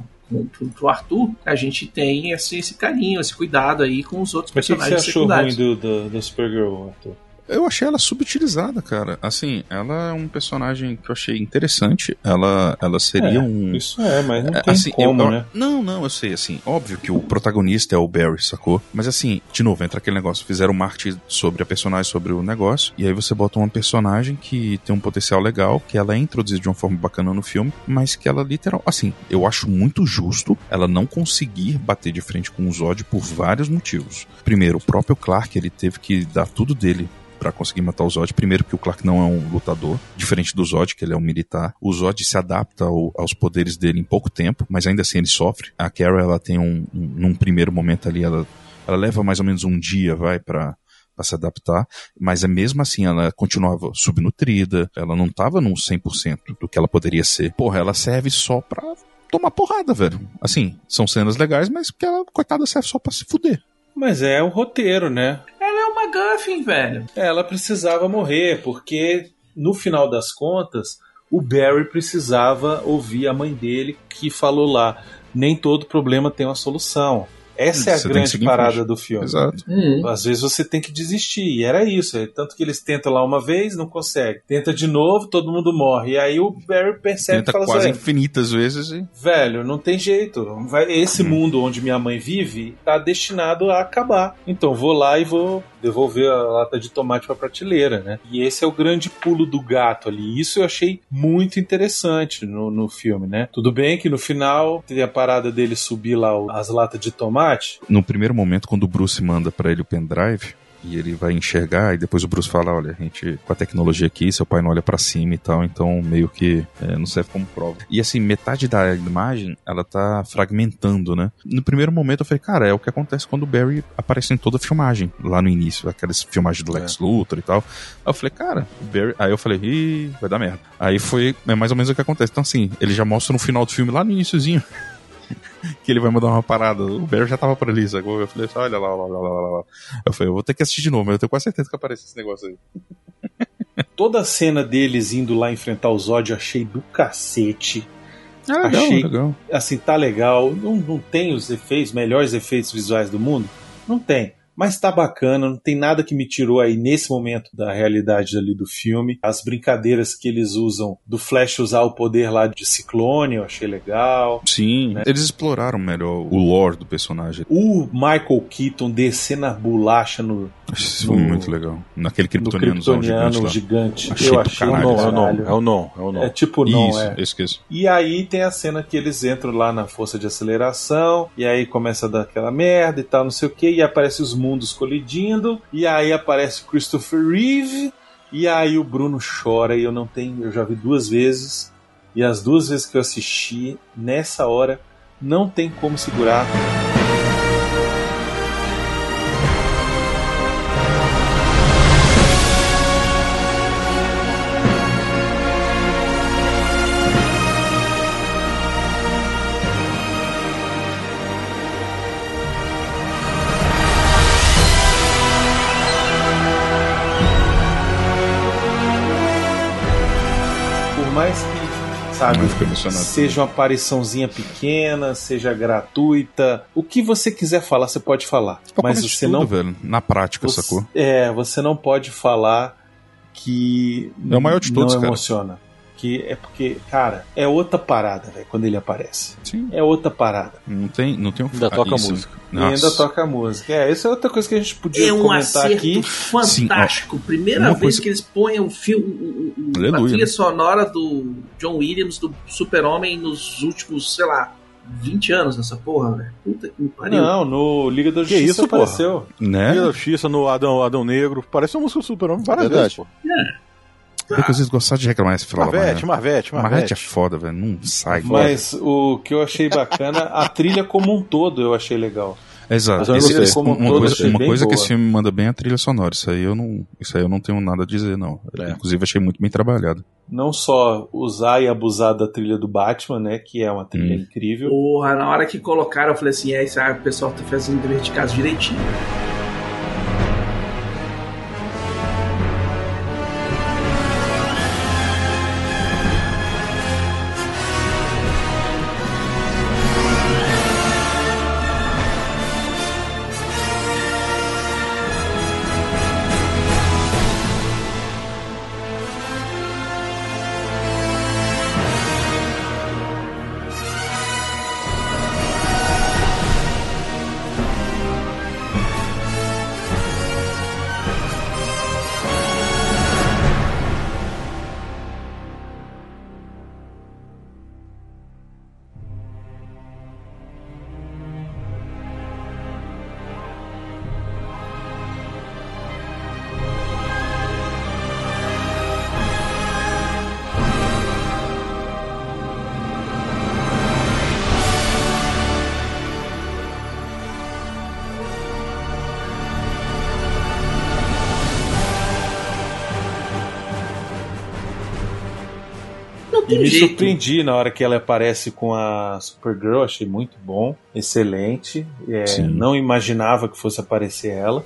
Pro, Arthur, a gente tem esse, esse carinho, esse cuidado aí com os outros Mas o que, você personagens achou ruim do, do, do Supergirl, Arthur? Eu achei ela subutilizada, cara. Assim, ela é um personagem que eu achei interessante. Ela, ela seria É, um. Isso é, mas não É, tem assim, como, eu- né? Não, não, eu sei, assim, óbvio que o protagonista é o Barry, sacou? Mas assim, de novo, entra aquele negócio, fizeram marketing sobre a personagem, sobre o negócio, e aí você bota uma personagem que tem um potencial legal, que ela é introduzida de uma forma bacana no filme, mas que ela literal, assim, eu acho muito justo ela não conseguir bater de frente com o Zod por vários motivos. Primeiro, o próprio Clark, ele teve que dar tudo dele pra conseguir matar o Zod. Primeiro que o Clark não é um lutador, diferente do Zod, que ele é um militar. O Zod se adapta ao- aos poderes dele em pouco tempo, mas ainda assim ele sofre. A Kara, ela tem um, um- num primeiro momento ali, ela, ela leva mais ou menos um dia, vai, pra pra se adaptar, mas é mesmo assim, ela continuava subnutrida, ela não tava num 100% do que ela poderia ser. Porra, ela serve só pra tomar porrada, velho. Assim, são cenas legais, mas que ela, coitada, serve só pra se fuder. Mas é o roteiro, né? Ela é velho. Ela precisava morrer, porque no final das contas, o Barry precisava ouvir a mãe dele que falou lá: nem todo problema tem uma solução. Essa é a Você grande parada do filme. Exato. Às vezes você tem que desistir, e era isso. é Tanto que eles tentam lá uma vez, não consegue. Tenta de novo, todo mundo morre. E aí o Barry percebe Tenta e fala quase assim: infinitas vezes e velho, não tem jeito. Esse Uhum. mundo onde minha mãe vive tá destinado a acabar. Então vou lá e vou devolver a lata de tomate pra prateleira, né? E esse é o grande pulo do gato ali. Isso eu achei muito interessante no, no filme, né? Tudo bem que no final teve a parada dele subir lá as latas de tomate. no primeiro momento, quando o Bruce manda pra ele o pendrive, e ele vai enxergar, e depois o Bruce fala: Olha, a gente, com a tecnologia aqui, seu pai não olha pra cima e tal, então meio que é, não serve como prova. E assim, metade da imagem, ela tá fragmentando, né? No primeiro momento eu falei: Cara, é o que acontece quando o Barry aparece em toda a filmagem, lá no início, aquelas filmagens do Lex Luthor e tal. Aí eu falei: Cara, o Barry. Aí eu falei: Ih, vai dar merda. Aí foi é mais ou menos o que acontece. Então, assim, ele já mostra no final do filme, lá no iníciozinho que ele vai mandar uma parada. O Barry já tava por ali, sacou? Eu falei assim, olha lá, lá, lá, lá, lá, lá. Eu falei, eu vou ter que assistir de novo, mas eu tenho quase certeza que aparece esse negócio aí. Toda a cena deles indo lá enfrentar o Zod eu achei do cacete. Ah, legal, Achei- legal. assim, tá legal. Não, não tem os efeitos, melhores efeitos visuais do mundo? Não tem. Mas tá bacana, não tem nada que me tirou aí nesse momento da realidade ali do filme. As brincadeiras que eles usam do Flash usar o poder lá de ciclone, eu achei legal. Sim, eles exploraram melhor o lore do personagem. O Michael Keaton descer na bolacha no, Isso foi No- muito legal. Naquele no kryptoniano kryptoniano gigante gigante. Achei Eu achei caralho, do É o não, é o não, é o não. É tipo não, Isso, é. eu esqueço. E aí tem a cena que eles entram lá na força de aceleração, e aí começa a dar aquela merda e tal, não sei o que, e aparece os mundos colidindo, e aí aparece Christopher Reeve, e aí o Bruno chora, e eu não tenho, eu já vi duas vezes, e as duas vezes que eu assisti, nessa hora, não tem como segurar. Mais que, sabe, emocionado. seja uma apariçãozinha pequena, seja gratuita, o que você quiser falar, você pode falar. Ficou Mas você tudo, não velho. Na prática, Você- sacou? É, você não pode falar que É o maior de todos, não cara. Que é porque, cara, é outra parada, velho, quando ele aparece. Sim. É outra parada. Não tem, não tem um Ainda toca isso. música. E ainda Nossa. toca música. É, isso é outra coisa que a gente podia É um comentar acerto aqui. fantástico. Primeira uma vez coisa- que eles põem o filme, a trilha né? sonora do John Williams, do Super-Homem, nos últimos, sei lá, 20 anos nessa porra, velho. Puta que pariu. Não, no Liga da Que Justiça isso, porra? apareceu. Né? Liga da Justiça no Adão, Adão Negro. Parece uma música do Super-Homem várias Verdade. vezes, pô. Porque vocês gostaram de reclamar esse final Marvete, Marvete, Marvete Marvete. é foda, velho. Não sai. Mas o que eu achei bacana, a trilha como um todo eu achei legal. Exato. Eu Esse- um uma todo, coisa, uma coisa que esse filme manda bem é a trilha sonora. Isso aí eu não, isso aí eu não tenho nada a dizer, não. É. Inclusive, achei muito bem trabalhado. Não só usar e abusar da trilha do Batman, né? Que é uma trilha Hum. incrível. Porra, na hora que colocaram, eu falei assim: é isso aí, o pessoal tá fazendo dever de casa direitinho. Me jeito. surpreendi na hora que ela aparece com a Supergirl, achei muito bom, excelente. É, não imaginava que fosse aparecer ela.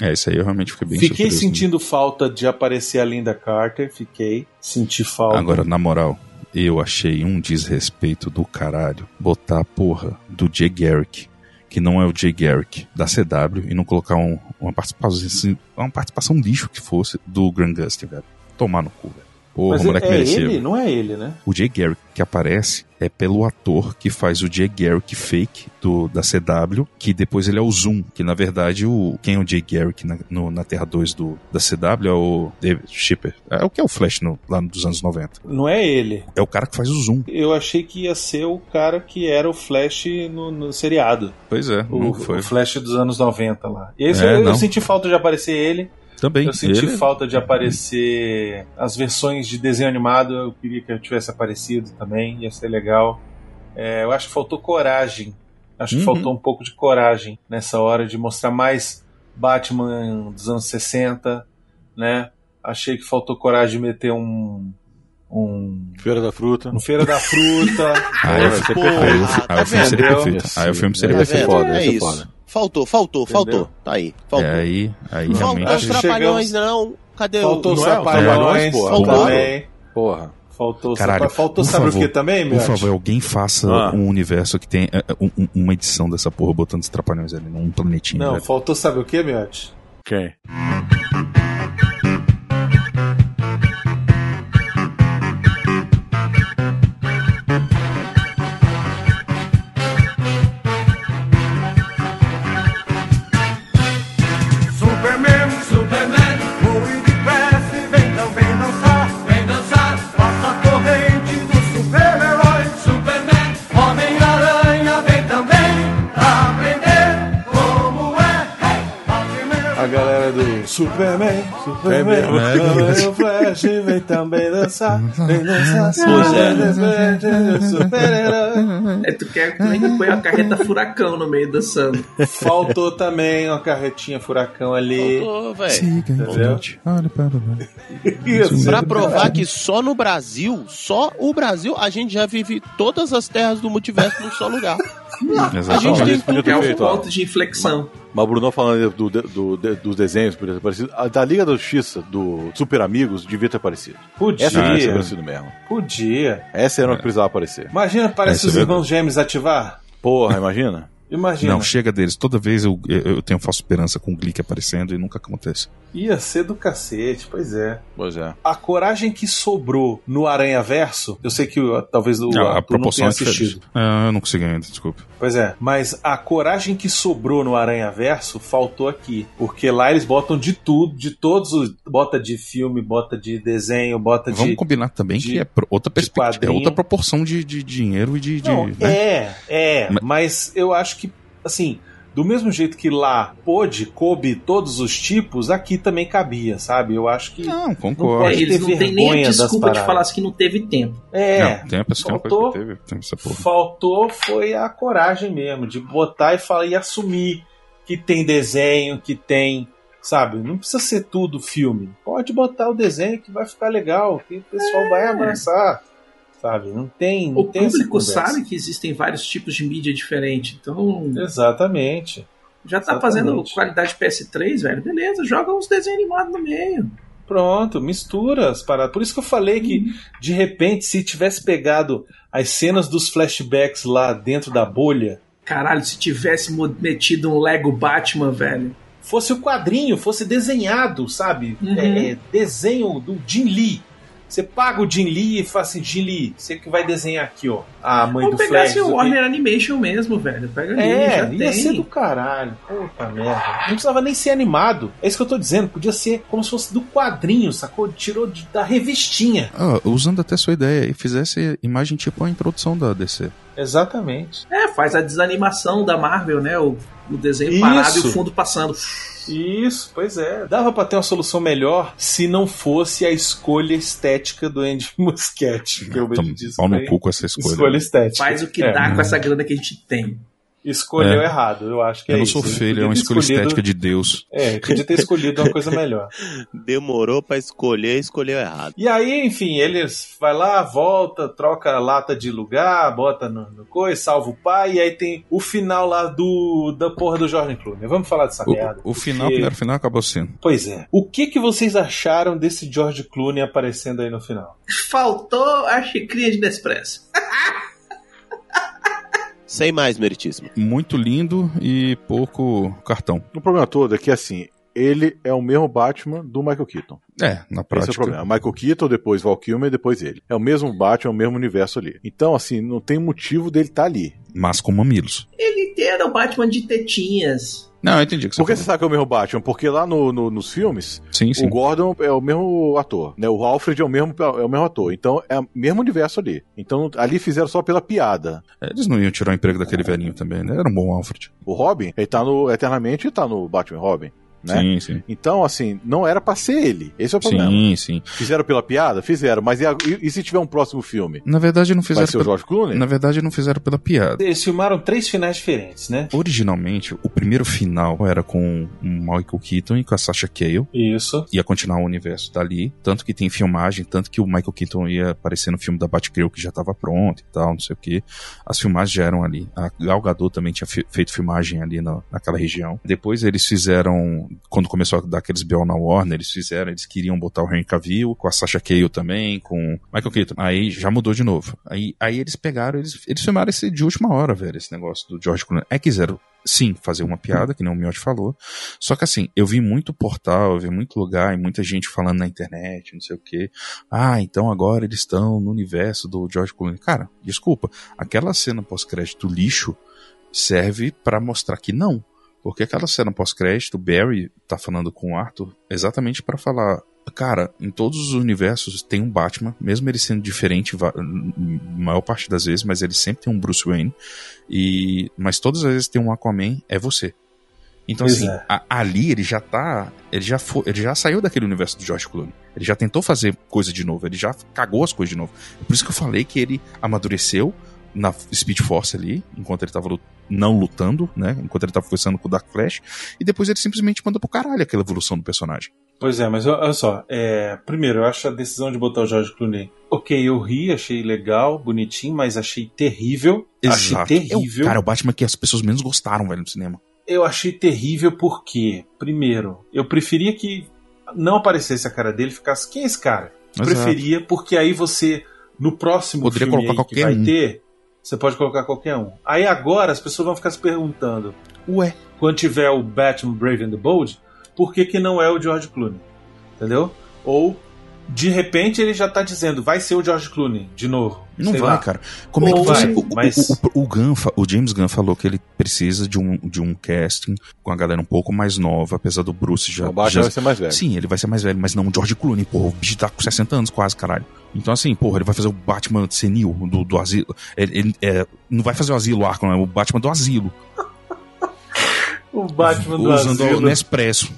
É, isso aí eu realmente fiquei bem fiquei surpreso. né? sentindo falta de aparecer a Linda Carter, fiquei. Senti falta. Agora, na moral, eu achei um desrespeito do caralho botar a porra do Jay Garrick, que não é o Jay Garrick da CW, e não colocar um- uma participação assim, uma participação lixo que fosse do Grand Gustin, velho. Tomar no cu, velho. Porra, Mas o moleque é merecia. ele? Não é ele, né? O Jay Garrick que aparece é pelo ator que faz o Jay Garrick fake do, da CW, que depois ele é o Zoom, que na verdade o quem é o Jay Garrick na, no- na Terra 2 do, da CW é o David Shipper. É o que é o Flash no, lá dos anos 90. Não é ele. É o cara que faz o Zoom. Eu achei que ia ser o cara que era o Flash no, no seriado. Pois é, O, o Flash dos anos 90 lá. E esse É, eu, eu senti falta de aparecer ele. Também. Eu senti ele- falta de aparecer as versões de desenho animado. Eu queria que eu tivesse aparecido também, ia ser legal. É, eu acho que faltou coragem. Acho que Uhum. faltou um pouco de coragem nessa hora de mostrar mais Batman dos anos 60, né? Achei que faltou coragem de meter um. Um. Feira da Fruta. um Feira da Fruta. Aí, Vai eu- ser Porra, aí, eu- tá aí o filme seria vendo? perfeito. Aí o filme seria Tá Vai perfeito. vai é isso. foda. Faltou, faltou, Entendeu? faltou. Tá aí, faltou. É, aí, aí Faltou realmente. os trapalhões, não. Cadê Faltou o. os Não é trapalhões porra. também. Porra. Faltou, os Caralho, trapalhões. Faltou sabe favor, o que também, meu? Por favor, alguém faça Ah. um universo que tem é, é, um- um- uma edição dessa porra botando os trapalhões ali num planetinho. Não, velho. faltou sabe o que, Miotti? Quem? Superman, Superman, Superman, é, o Flash vem também dançar, vem dançar, Pois é. super-herói. É, tu quer que nem põe a carreta furacão no meio dançando. Faltou também uma carretinha furacão ali. Faltou, velho. Entendeu? Isso. Pra provar que só no Brasil, só o Brasil, a gente já vive todas as terras do multiverso num só lugar. A gente tem É ter um feito, ó. ponto de inflexão. Mas o Bruno falando do, do, do- dos desenhos, podia ter aparecido. A da Liga da Justiça, do Super Amigos, devia ter aparecido. Podia, Essa devia ter aparecido mesmo. podia. Essa era uma que precisava aparecer. Imagina, parece É, os irmãos gêmeos ativar. Porra, imagina. Imagina. Não, chega deles. Toda vez eu, eu, tenho falsa esperança com o Glick aparecendo e nunca acontece. Ia ser do cacete, pois é. Pois é. A coragem que sobrou no Aranha Verso, eu sei que talvez o Não, a Arthur não proporção tenha é assistido. Ah, eu não consigo ainda, desculpa. Pois é, mas a coragem que sobrou no Aranha Verso faltou aqui. Porque lá eles botam de tudo, de todos os. Bota de filme, bota de desenho, bota Vamos de. combinar também de- que é outra perspectiva, é outra proporção de, de dinheiro e de. de Não, né? é, é, Mas- mas eu acho que, assim, do mesmo jeito que lá pôde, coube todos os tipos, aqui também cabia, sabe? Eu acho que. Não, É, concordo. pode eles ter não têm nem a desculpa de falar assim que não teve tempo. É, não, tem a pessoa faltou- que teve, tem essa porra. faltou foi a coragem mesmo, de botar e falar e assumir que tem desenho, que tem. Sabe, não precisa ser tudo filme. Pode botar o desenho que vai ficar legal, que o pessoal vai abraçar. Sabe, não tem. Não O tem público sabe que existem vários tipos de mídia diferente. Então, Exatamente. já tá Exatamente. fazendo qualidade PS3, velho. Beleza, joga uns desenhos animados no meio. Pronto, mistura as paradas. Por isso que eu falei que, de repente, se tivesse pegado as cenas dos flashbacks lá dentro da bolha, Caralho, se tivesse metido um Lego Batman, velho. fosse o quadrinho, fosse desenhado, sabe? Uhum. É, é, desenho do Jim Lee. Você paga o Jim Lee e fala assim, Jim Lee, você que vai desenhar aqui, ó, a mãe Ou do pegasse Flash. o não sei Warner Animation mesmo, velho. Pega ali, É, já ia tem. ser do caralho. Puta merda. Não precisava nem ser animado. É isso que eu tô dizendo. Podia ser como se fosse do quadrinho, sacou? Tirou de- da revistinha. Ah, usando até sua ideia, e fizesse imagem tipo a introdução da DC. Exatamente. É, faz a desanimação da Marvel, né? O, o desenho Isso. parado e o fundo passando. Isso, pois é. Dava pra ter uma solução melhor se não fosse a escolha estética do Andy Muschietti. Que eu Então, disse pau no cu com essa escolha. escolha estética. Faz o que É. dá com essa grana que a gente tem. Escolheu É. errado. Eu acho que Eu é não isso. sou feio, é uma escolha escolhido- estética de Deus. É, podia ter escolhido uma coisa melhor. Demorou pra escolher, escolheu errado. E aí, enfim, eles vai lá, volta, troca a lata de lugar, bota no, no coisa, salva o pai, e aí tem o final lá do da porra do Jordan Clooney. Vamos falar dessa merda. O, o final, o porque- primeiro final acabou sendo. Pois é. O que que vocês acharam desse George Clooney aparecendo aí no final? Faltou a xicrinha de Nespresso. Sem mais, meritíssimo. Muito lindo e pouco cartão. O problema todo é que, assim, ele é o mesmo Batman do Michael Keaton. É, na Esse é o prática. problema. Michael Keaton, depois Val Kilmer, depois ele. É o mesmo Batman, é o mesmo universo ali. Então, assim, não tem motivo dele estar ali. mas com mamilos. Ele era o Batman de tetinhas. Não, eu entendi o que você Por que você sabe que é o mesmo Batman? Porque lá no, no- nos filmes, Sim, sim. o Gordon é o mesmo ator, né? O Alfred é o mesmo, é o mesmo ator. Então, é o mesmo universo ali. Então, ali fizeram só pela piada. Eles não iam tirar o emprego daquele velhinho também, né? Era um bom Alfred. O Robin, ele tá no Eternamente e tá no Batman e Robin, né? Sim, sim. Então, assim, não era pra ser ele. Esse é o problema. Sim, sim. Fizeram pela piada? Fizeram. Mas e, a- e- e se tiver um próximo filme? Na verdade, não Vai fizeram. ser o George Clooney? Na verdade, não fizeram pela piada. Eles filmaram três finais diferentes, né? Originalmente, o primeiro final era com o Michael Keaton e com a Sasha Cale. Isso. Ia continuar o universo dali. Tanto que tem filmagem, tanto que o Michael Keaton ia aparecer no filme da Batgirl, que já tava pronto e tal, não sei o que. As filmagens já eram ali. A Gal Gadot também tinha fe- feito filmagem ali na, naquela região. Depois eles fizeram, quando começou a dar aqueles B.O. na Warner, eles fizeram, eles queriam botar o Henry Cavill, com a Sasha Cale também, com Michael Keaton. Aí já mudou de novo. Aí, aí eles pegaram, eles, eles filmaram esse de última hora, velho, esse negócio do George Clooney. É quiseram sim, fazer uma piada, que nem o Miotti falou. Só que assim, eu vi muito portal, eu vi muito lugar e muita gente falando na internet, não sei o quê. Ah, então agora eles estão no universo do George Clooney. Cara, desculpa, aquela cena pós-crédito lixo serve pra mostrar que não. Porque aquela cena pós-crédito, o Barry tá falando com o Arthur exatamente pra falar, cara, em todos os universos tem um Batman, mesmo ele sendo diferente maior parte das vezes, mas ele sempre tem um Bruce Wayne. E mas todas as vezes tem um Aquaman, é você. Então Pois assim, é. a- ali ele já tá, ele já foi, ele já saiu daquele universo do George Clooney. Ele já tentou fazer coisa de novo, ele já cagou as coisas de novo. Por isso que eu falei que ele amadureceu na Speed Force ali, enquanto ele tava não lutando, né? Enquanto ele tava conversando com o Dark Flash, e depois ele simplesmente manda pro caralho aquela evolução do personagem. Pois é, mas olha só, é, primeiro, eu acho a decisão de botar o George Clooney. Ok, eu ri, achei legal, bonitinho, mas achei terrível. Achei É o, terrível. cara, o Batman que as pessoas menos gostaram, velho, no cinema. Eu achei terrível porque, primeiro, eu preferia que não aparecesse a cara dele, ficasse quem é esse cara? Exato. Preferia, porque aí você, no próximo Poderia filme colocar aí que qualquer vai um. ter, você pode colocar qualquer um. Aí agora as pessoas vão ficar se perguntando, Ué, quando tiver o Batman Brave and the Bold, por que que não é o George Clooney? Entendeu? Ou, de repente, ele já tá dizendo, vai ser o George Clooney, de novo. não vai, lá. cara. Como é Ou que você. vai, o, o- mas- o, o Gunn, fa- o James Gunn falou que ele precisa de um, de um casting com a galera um pouco mais nova, apesar do Bruce já. o Batman já vai ser mais velho. Sim, ele vai ser mais velho, mas não o George Clooney, porra. O bicho tá com 60 anos quase, caralho. Então, assim, porra, ele vai fazer o Batman senil do, do asilo. Ele, ele, é, não vai fazer o asilo Arkham, é o Batman do asilo. O Batman do usando asilo. o Nespresso.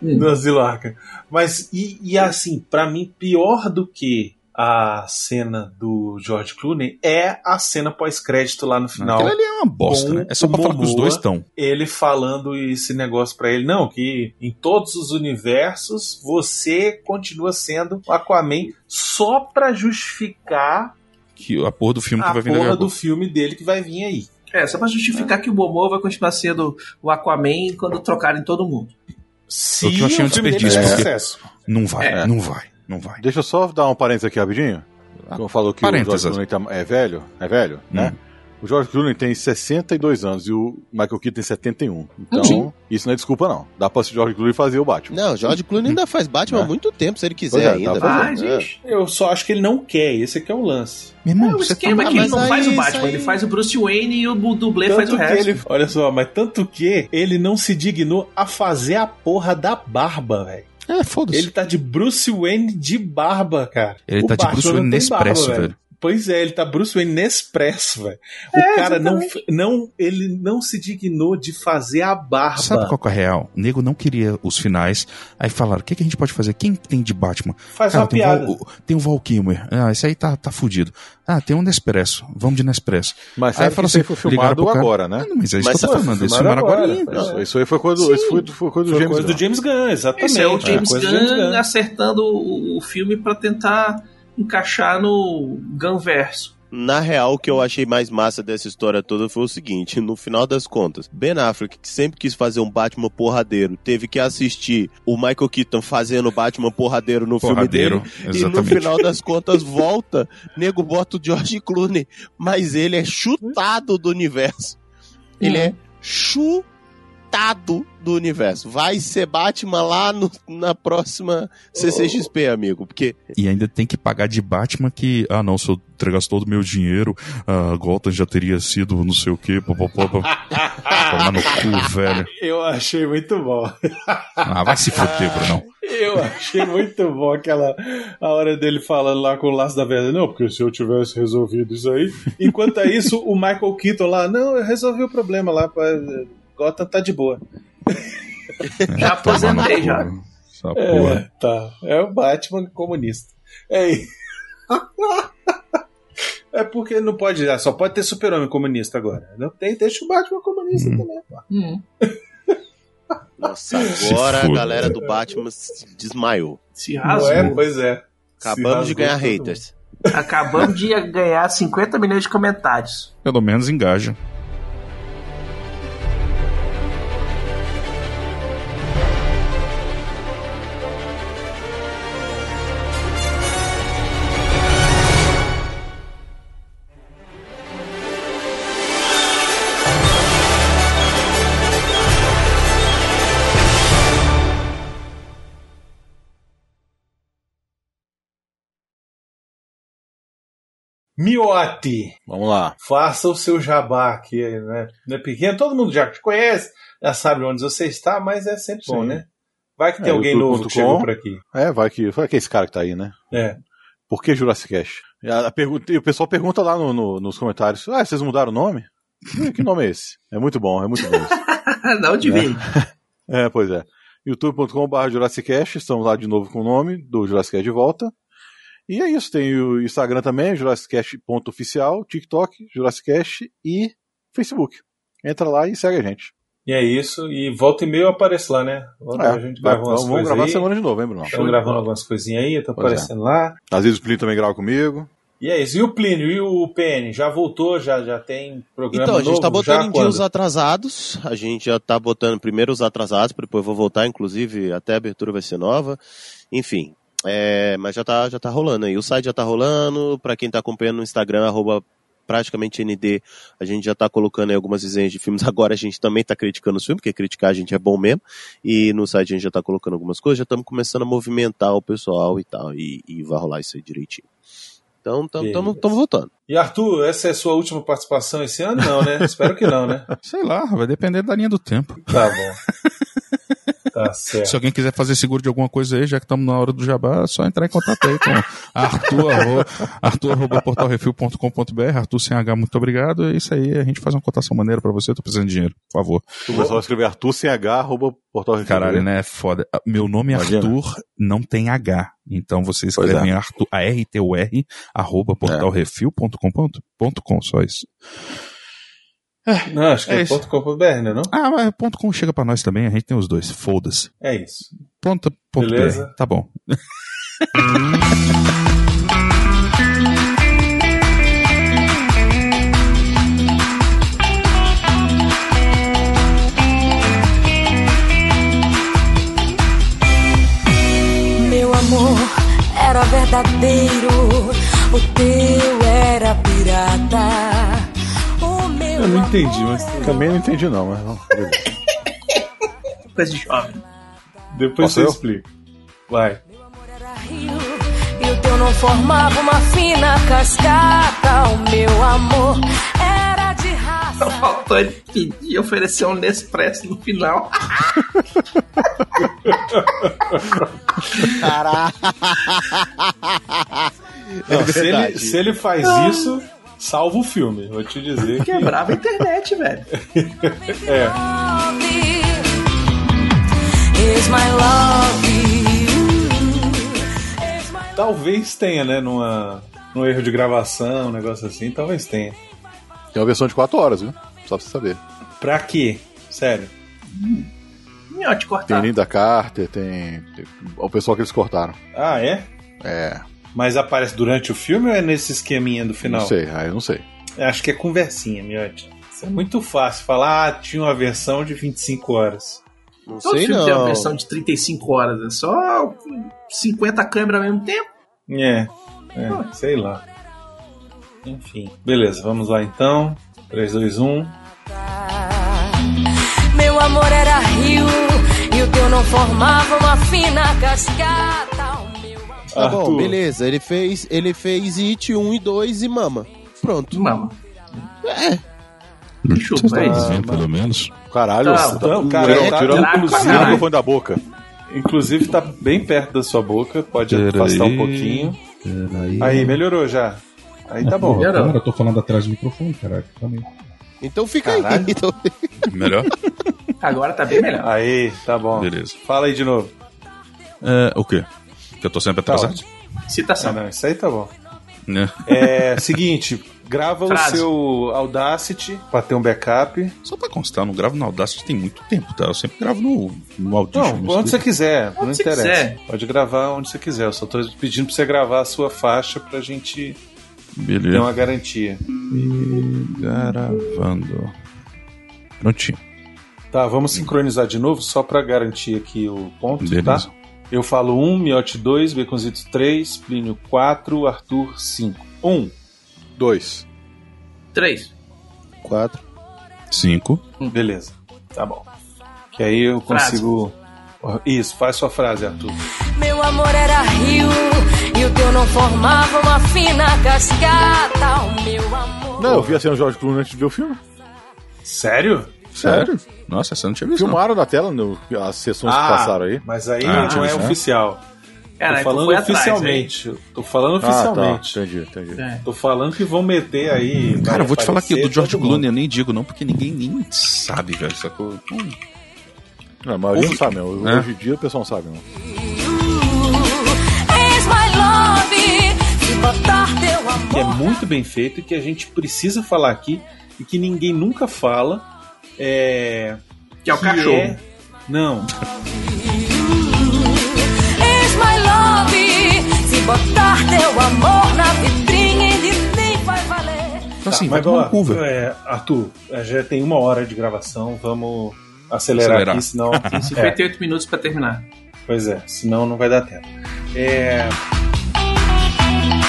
Do Asilo Arkham. Mas, e, e assim, pra mim, pior do que a cena do George Clooney é a cena pós-crédito lá no final. Aquilo ali é uma bosta, né? É só pra o falar que os Momoa. dois estão. Ele falando esse negócio pra ele, não, que em todos os universos você continua sendo o Aquaman só pra justificar Que a porra do filme que a vai vir daqui porra a do filme dele que vai vir aí. É, só pra justificar que o Momoa vai continuar sendo o Aquaman quando trocarem todo mundo. Se O que eu achei um desperdício, sucesso. Não vai, É. não vai, não vai. Deixa eu só dar um parênteses aqui rapidinho. Como falou que Parênteses. o George Clooney tá- é velho, é velho, né? O George Clooney tem 62 anos e o Michael Keaton tem 71. Então, Sim. isso não é desculpa, não. Dá pra o George Clooney fazer o Batman. Não, George Clooney ainda faz Batman há É. muito tempo, se ele quiser é, ainda. fazendo. Ah, É. gente. Eu só acho que ele não quer, esse aqui é o lance. Meu irmão, É, o você esquema tá é que ele não aí faz o Batman, aí- ele faz o Bruce Wayne e o dublê faz o Tanto resto. ele, olha só, mas tanto que ele não se dignou a fazer a porra da barba, velho. É, foda-se. Ele tá de Bruce Wayne de barba, cara. Ele O tá de Bruce Wayne Nespresso, barba, velho. Pois é, ele tá Bruce Wayne Nespresso, velho. O É, cara não, exatamente. não, ele não se dignou de fazer a barba. Sabe qual que é a real? O nego não queria os finais. Aí falaram: o que, que a gente pode fazer? Quem tem de Batman? Faz Cara, uma tem, o piada. Val, o- tem o Val Kilmer. Ah, esse aí tá, tá fudido. Ah, tem um Nespresso. Vamos de Nespresso. Mas Aí fala isso aí assim, foi filmado agora, né? Ah, não, mas é isso Mas que eu tô foi falando. Eles filmaram agora. agora. É. Isso aí foi quando, isso foi, foi quando o Foi James coisa do Gunn. James Gunn, exatamente. Esse é o James coisa do Gunn acertando o, o filme pra tentar encaixar no Gunverso. Na real, o que eu achei mais massa dessa história toda foi o seguinte: no final das contas, Ben Affleck, que sempre quis fazer um Batman porradeiro, teve que assistir o Michael Keaton fazendo Batman porradeiro no Porradeiro, filme dele. E exatamente. no final das contas, volta, nego bota o George Clooney, mas ele é chutado do universo. Ele é chutado do universo. Vai ser Batman lá no- na próxima CCXP, amigo, porque E ainda tem que pagar de Batman que, ah não, se eu entregasse todo o meu dinheiro, a Gotham já teria sido não sei o que, popopó. Tomar no cu, velho. Eu achei muito bom. Ah, vai se fuder, Brunão. Eu achei muito bom aquela a hora dele falando lá com o laço da verdade. Não, porque se eu tivesse resolvido isso aí. Enquanto é isso, o Michael Keaton lá, não, eu resolvi o problema lá. pra- Gotham tá de boa. Já aposentei, já. Essa porra. É, tá. É o Batman comunista. É isso. É porque não pode, ah, só pode ter super-homem comunista agora. Não tem, deixa o Batman comunista Hum. também, pô. Hum. Nossa, agora a galera do Batman se desmaiou. Se Não rasgou. é? Pois é. Acabamos de ganhar haters. Acabamos de ganhar 50 milhões de comentários. Pelo menos engaja. Miotti, Vamos lá. faça o seu jabá aqui, né? Não é pequeno, todo mundo já te conhece, já sabe onde você está, mas é sempre bom, Sim. né? Vai que tem É, alguém YouTube.com. novo que chegou por aqui. É, vai que, vai que é esse cara que tá aí, né? É. Por que Jurassic Cash? E a- a pergunta- o pessoal pergunta lá no- no- nos comentários: Ah, vocês mudaram o nome? Que nome é esse? É muito bom, é muito bom da onde veio? É, pois é. youtube.com.br Jurassic Cash, estamos lá de novo com o nome do Jurassic Cash de volta. E é isso, tem o Instagram também, jurassiccast.oficial, TikTok, Jurassic Cash e Facebook. Entra lá e segue a gente. E é isso, e volta e meio eu apareço lá, né? Volta, É, a gente grava umas vamos coisas gravar aí. semana de novo, hein, Bruno? Estamos gravando algumas coisinhas aí, eu tô Pois é. aparecendo lá. Às vezes o Plínio também grava comigo. E é isso. E o Plínio e o PN? Já voltou? Já, já tem programa Então, a gente novo? tá botando já em dia os atrasados. A gente já tá botando primeiro os atrasados, depois eu vou voltar, inclusive, até a abertura vai ser nova. Enfim. É, mas já tá, já tá rolando aí. O site já tá rolando. Pra quem tá acompanhando no Instagram, arroba praticamente ND, a gente já tá colocando aí algumas resenhas de filmes. Agora a gente também tá criticando os filmes, porque criticar a gente é bom mesmo. E no site a gente já tá colocando algumas coisas, já estamos começando a movimentar o pessoal e tal. E, e vai rolar isso aí direitinho. Então, estamos voltando. E Arthur, essa é a sua última participação esse ano? Não, né? Espero que não, né? Sei lá, vai depender da linha do tempo. Tá bom. Tá certo. Se alguém quiser fazer seguro de alguma coisa aí, já que estamos na hora do jabá, é só entrar em contato aí com Arthur, arro- Arthur arroba portalrefil.com.br, Arthur sem H, muito obrigado. É isso aí, a gente faz uma cotação maneira pra você, tô precisando de dinheiro, por favor. O pessoal vai escrever Arthur sem H, arroba portal Refil. Caralho, né? É foda. Meu nome é Imagina. Arthur, não tem H. Então você Pois escreve é. em Arthur, A-R-T-U-R, arroba portalrefil.com.com, só isso. Não, acho que É é, isso. ponto .com.br, né? Não? Ah, mas ponto .com chega pra nós também, a gente tem os dois, foda-se. É isso. Ponto, ponto Beleza. BR, tá bom. Meu amor era verdadeiro, o teu era pirata. O meu Eu não entendi, mas Também não entendi não, mas não. Coisa de jovem. depois Posso você eu? explica. Vai. era rio e o teu não formava uma fina cascata. O meu amor faltou ele pedir e oferecer um Nespresso no final. Caraca. Não, É se, ele, se ele faz isso, salva o filme. Vou te dizer que. Quebrava a internet, velho. É. Is my love Talvez tenha, né? Numa, num erro de gravação, um negócio assim, talvez tenha. Tem uma versão de 4 horas, viu? Só pra você saber. Pra quê? Sério. Miote Tem cortado. Linda Carter, tem, tem o pessoal que eles cortaram. Ah, é? É, Mas aparece durante o filme ou é nesse esqueminha do final? não sei, aí eu não sei. Acho que é conversinha, Miotti. Isso é muito fácil falar, ah, tinha uma versão de 25 horas. Não Todo sei filme tem uma não. versão de 35 horas. É só 50 câmeras ao mesmo tempo. É, é, sei lá. Enfim. Beleza, vamos lá então. 3, 2, 1. Meu amor era rio e o teu não formava uma fina cascata. Tá bom, Arthur. beleza. Ele fez, ele fez It 1 e 2 e Mama. Pronto. Mama. É. Chupa, Tá é pelo menos. Caralho, Tá, você tá, cara, tirando, tá caralho. o microfone da boca. Inclusive tá bem perto da sua boca, pode Peraí. afastar um pouquinho. Peraí. Aí, melhorou já. Aí tá bom. Melhorou. Cara, eu tô falando atrás do microfone, caralho. Também. Então fica Caralho. aí. Então... Melhor? Agora tá bem melhor. Aí, tá bom. Beleza. Fala aí de novo. É, o quê? Que eu tô sempre atrasado? Ah, Citação. não, isso aí tá bom. Né? É, seguinte, grava Frase. o seu Audacity pra ter um backup. Só pra constar, eu não gravo no Audacity tem muito tempo, tá? Eu sempre gravo no, no Audition. Não, onde você quiser, não você interessa. quiser. Pode gravar onde você quiser. Eu só tô pedindo pra você gravar a sua faixa pra gente Beleza. uma garantia. E gravando. Prontinho. Tá, vamos sincronizar de novo só pra garantir aqui o ponto, Beleza. tá? Eu falo 1, Miote 2, Beconzitos 3, Plínio 4, Arthur 5. 1. 2. 3. 4. Cinco. Beleza, tá bom. Que aí eu Frase. consigo. Isso, faz sua frase, Arthur. Meu amor era rio e teu não formava uma fina cascata. O meu amor. Não, eu vi a cena do George Clooney antes de ver o filme. Sério? Sério? Nossa, essa eu não tinha visto. não. Filmaram na tela no, as sessões que passaram aí. Mas aí Ah, não tinha é visto, né? oficial. Cara, Tô falando atrás, oficialmente. Tô falando Ah, tá. oficialmente. Entendi, entendi. É. Tô falando que vão meter aí. Cara, eu vou te falar que aparecer do George. Clooney eu nem digo não, porque ninguém nem sabe, velho, sacou? Hum. Não, mas não Ouve- sabe, não. É. Hoje em dia o pessoal não sabe, não. Que é muito bem feito e que a gente precisa falar aqui e que ninguém nunca fala. É. Que é o cachorro. é- Não. Is my love. Se botar teu amor na vitrine, ele nem vai valer. Então assim, Tá, vai mas tomar cu, velho. é, Arthur, já tem uma hora de gravação, vamos acelerar, Acelerar. aqui, senão. Tem é, 58 minutos pra terminar. pois é, senão não vai dar tempo. É.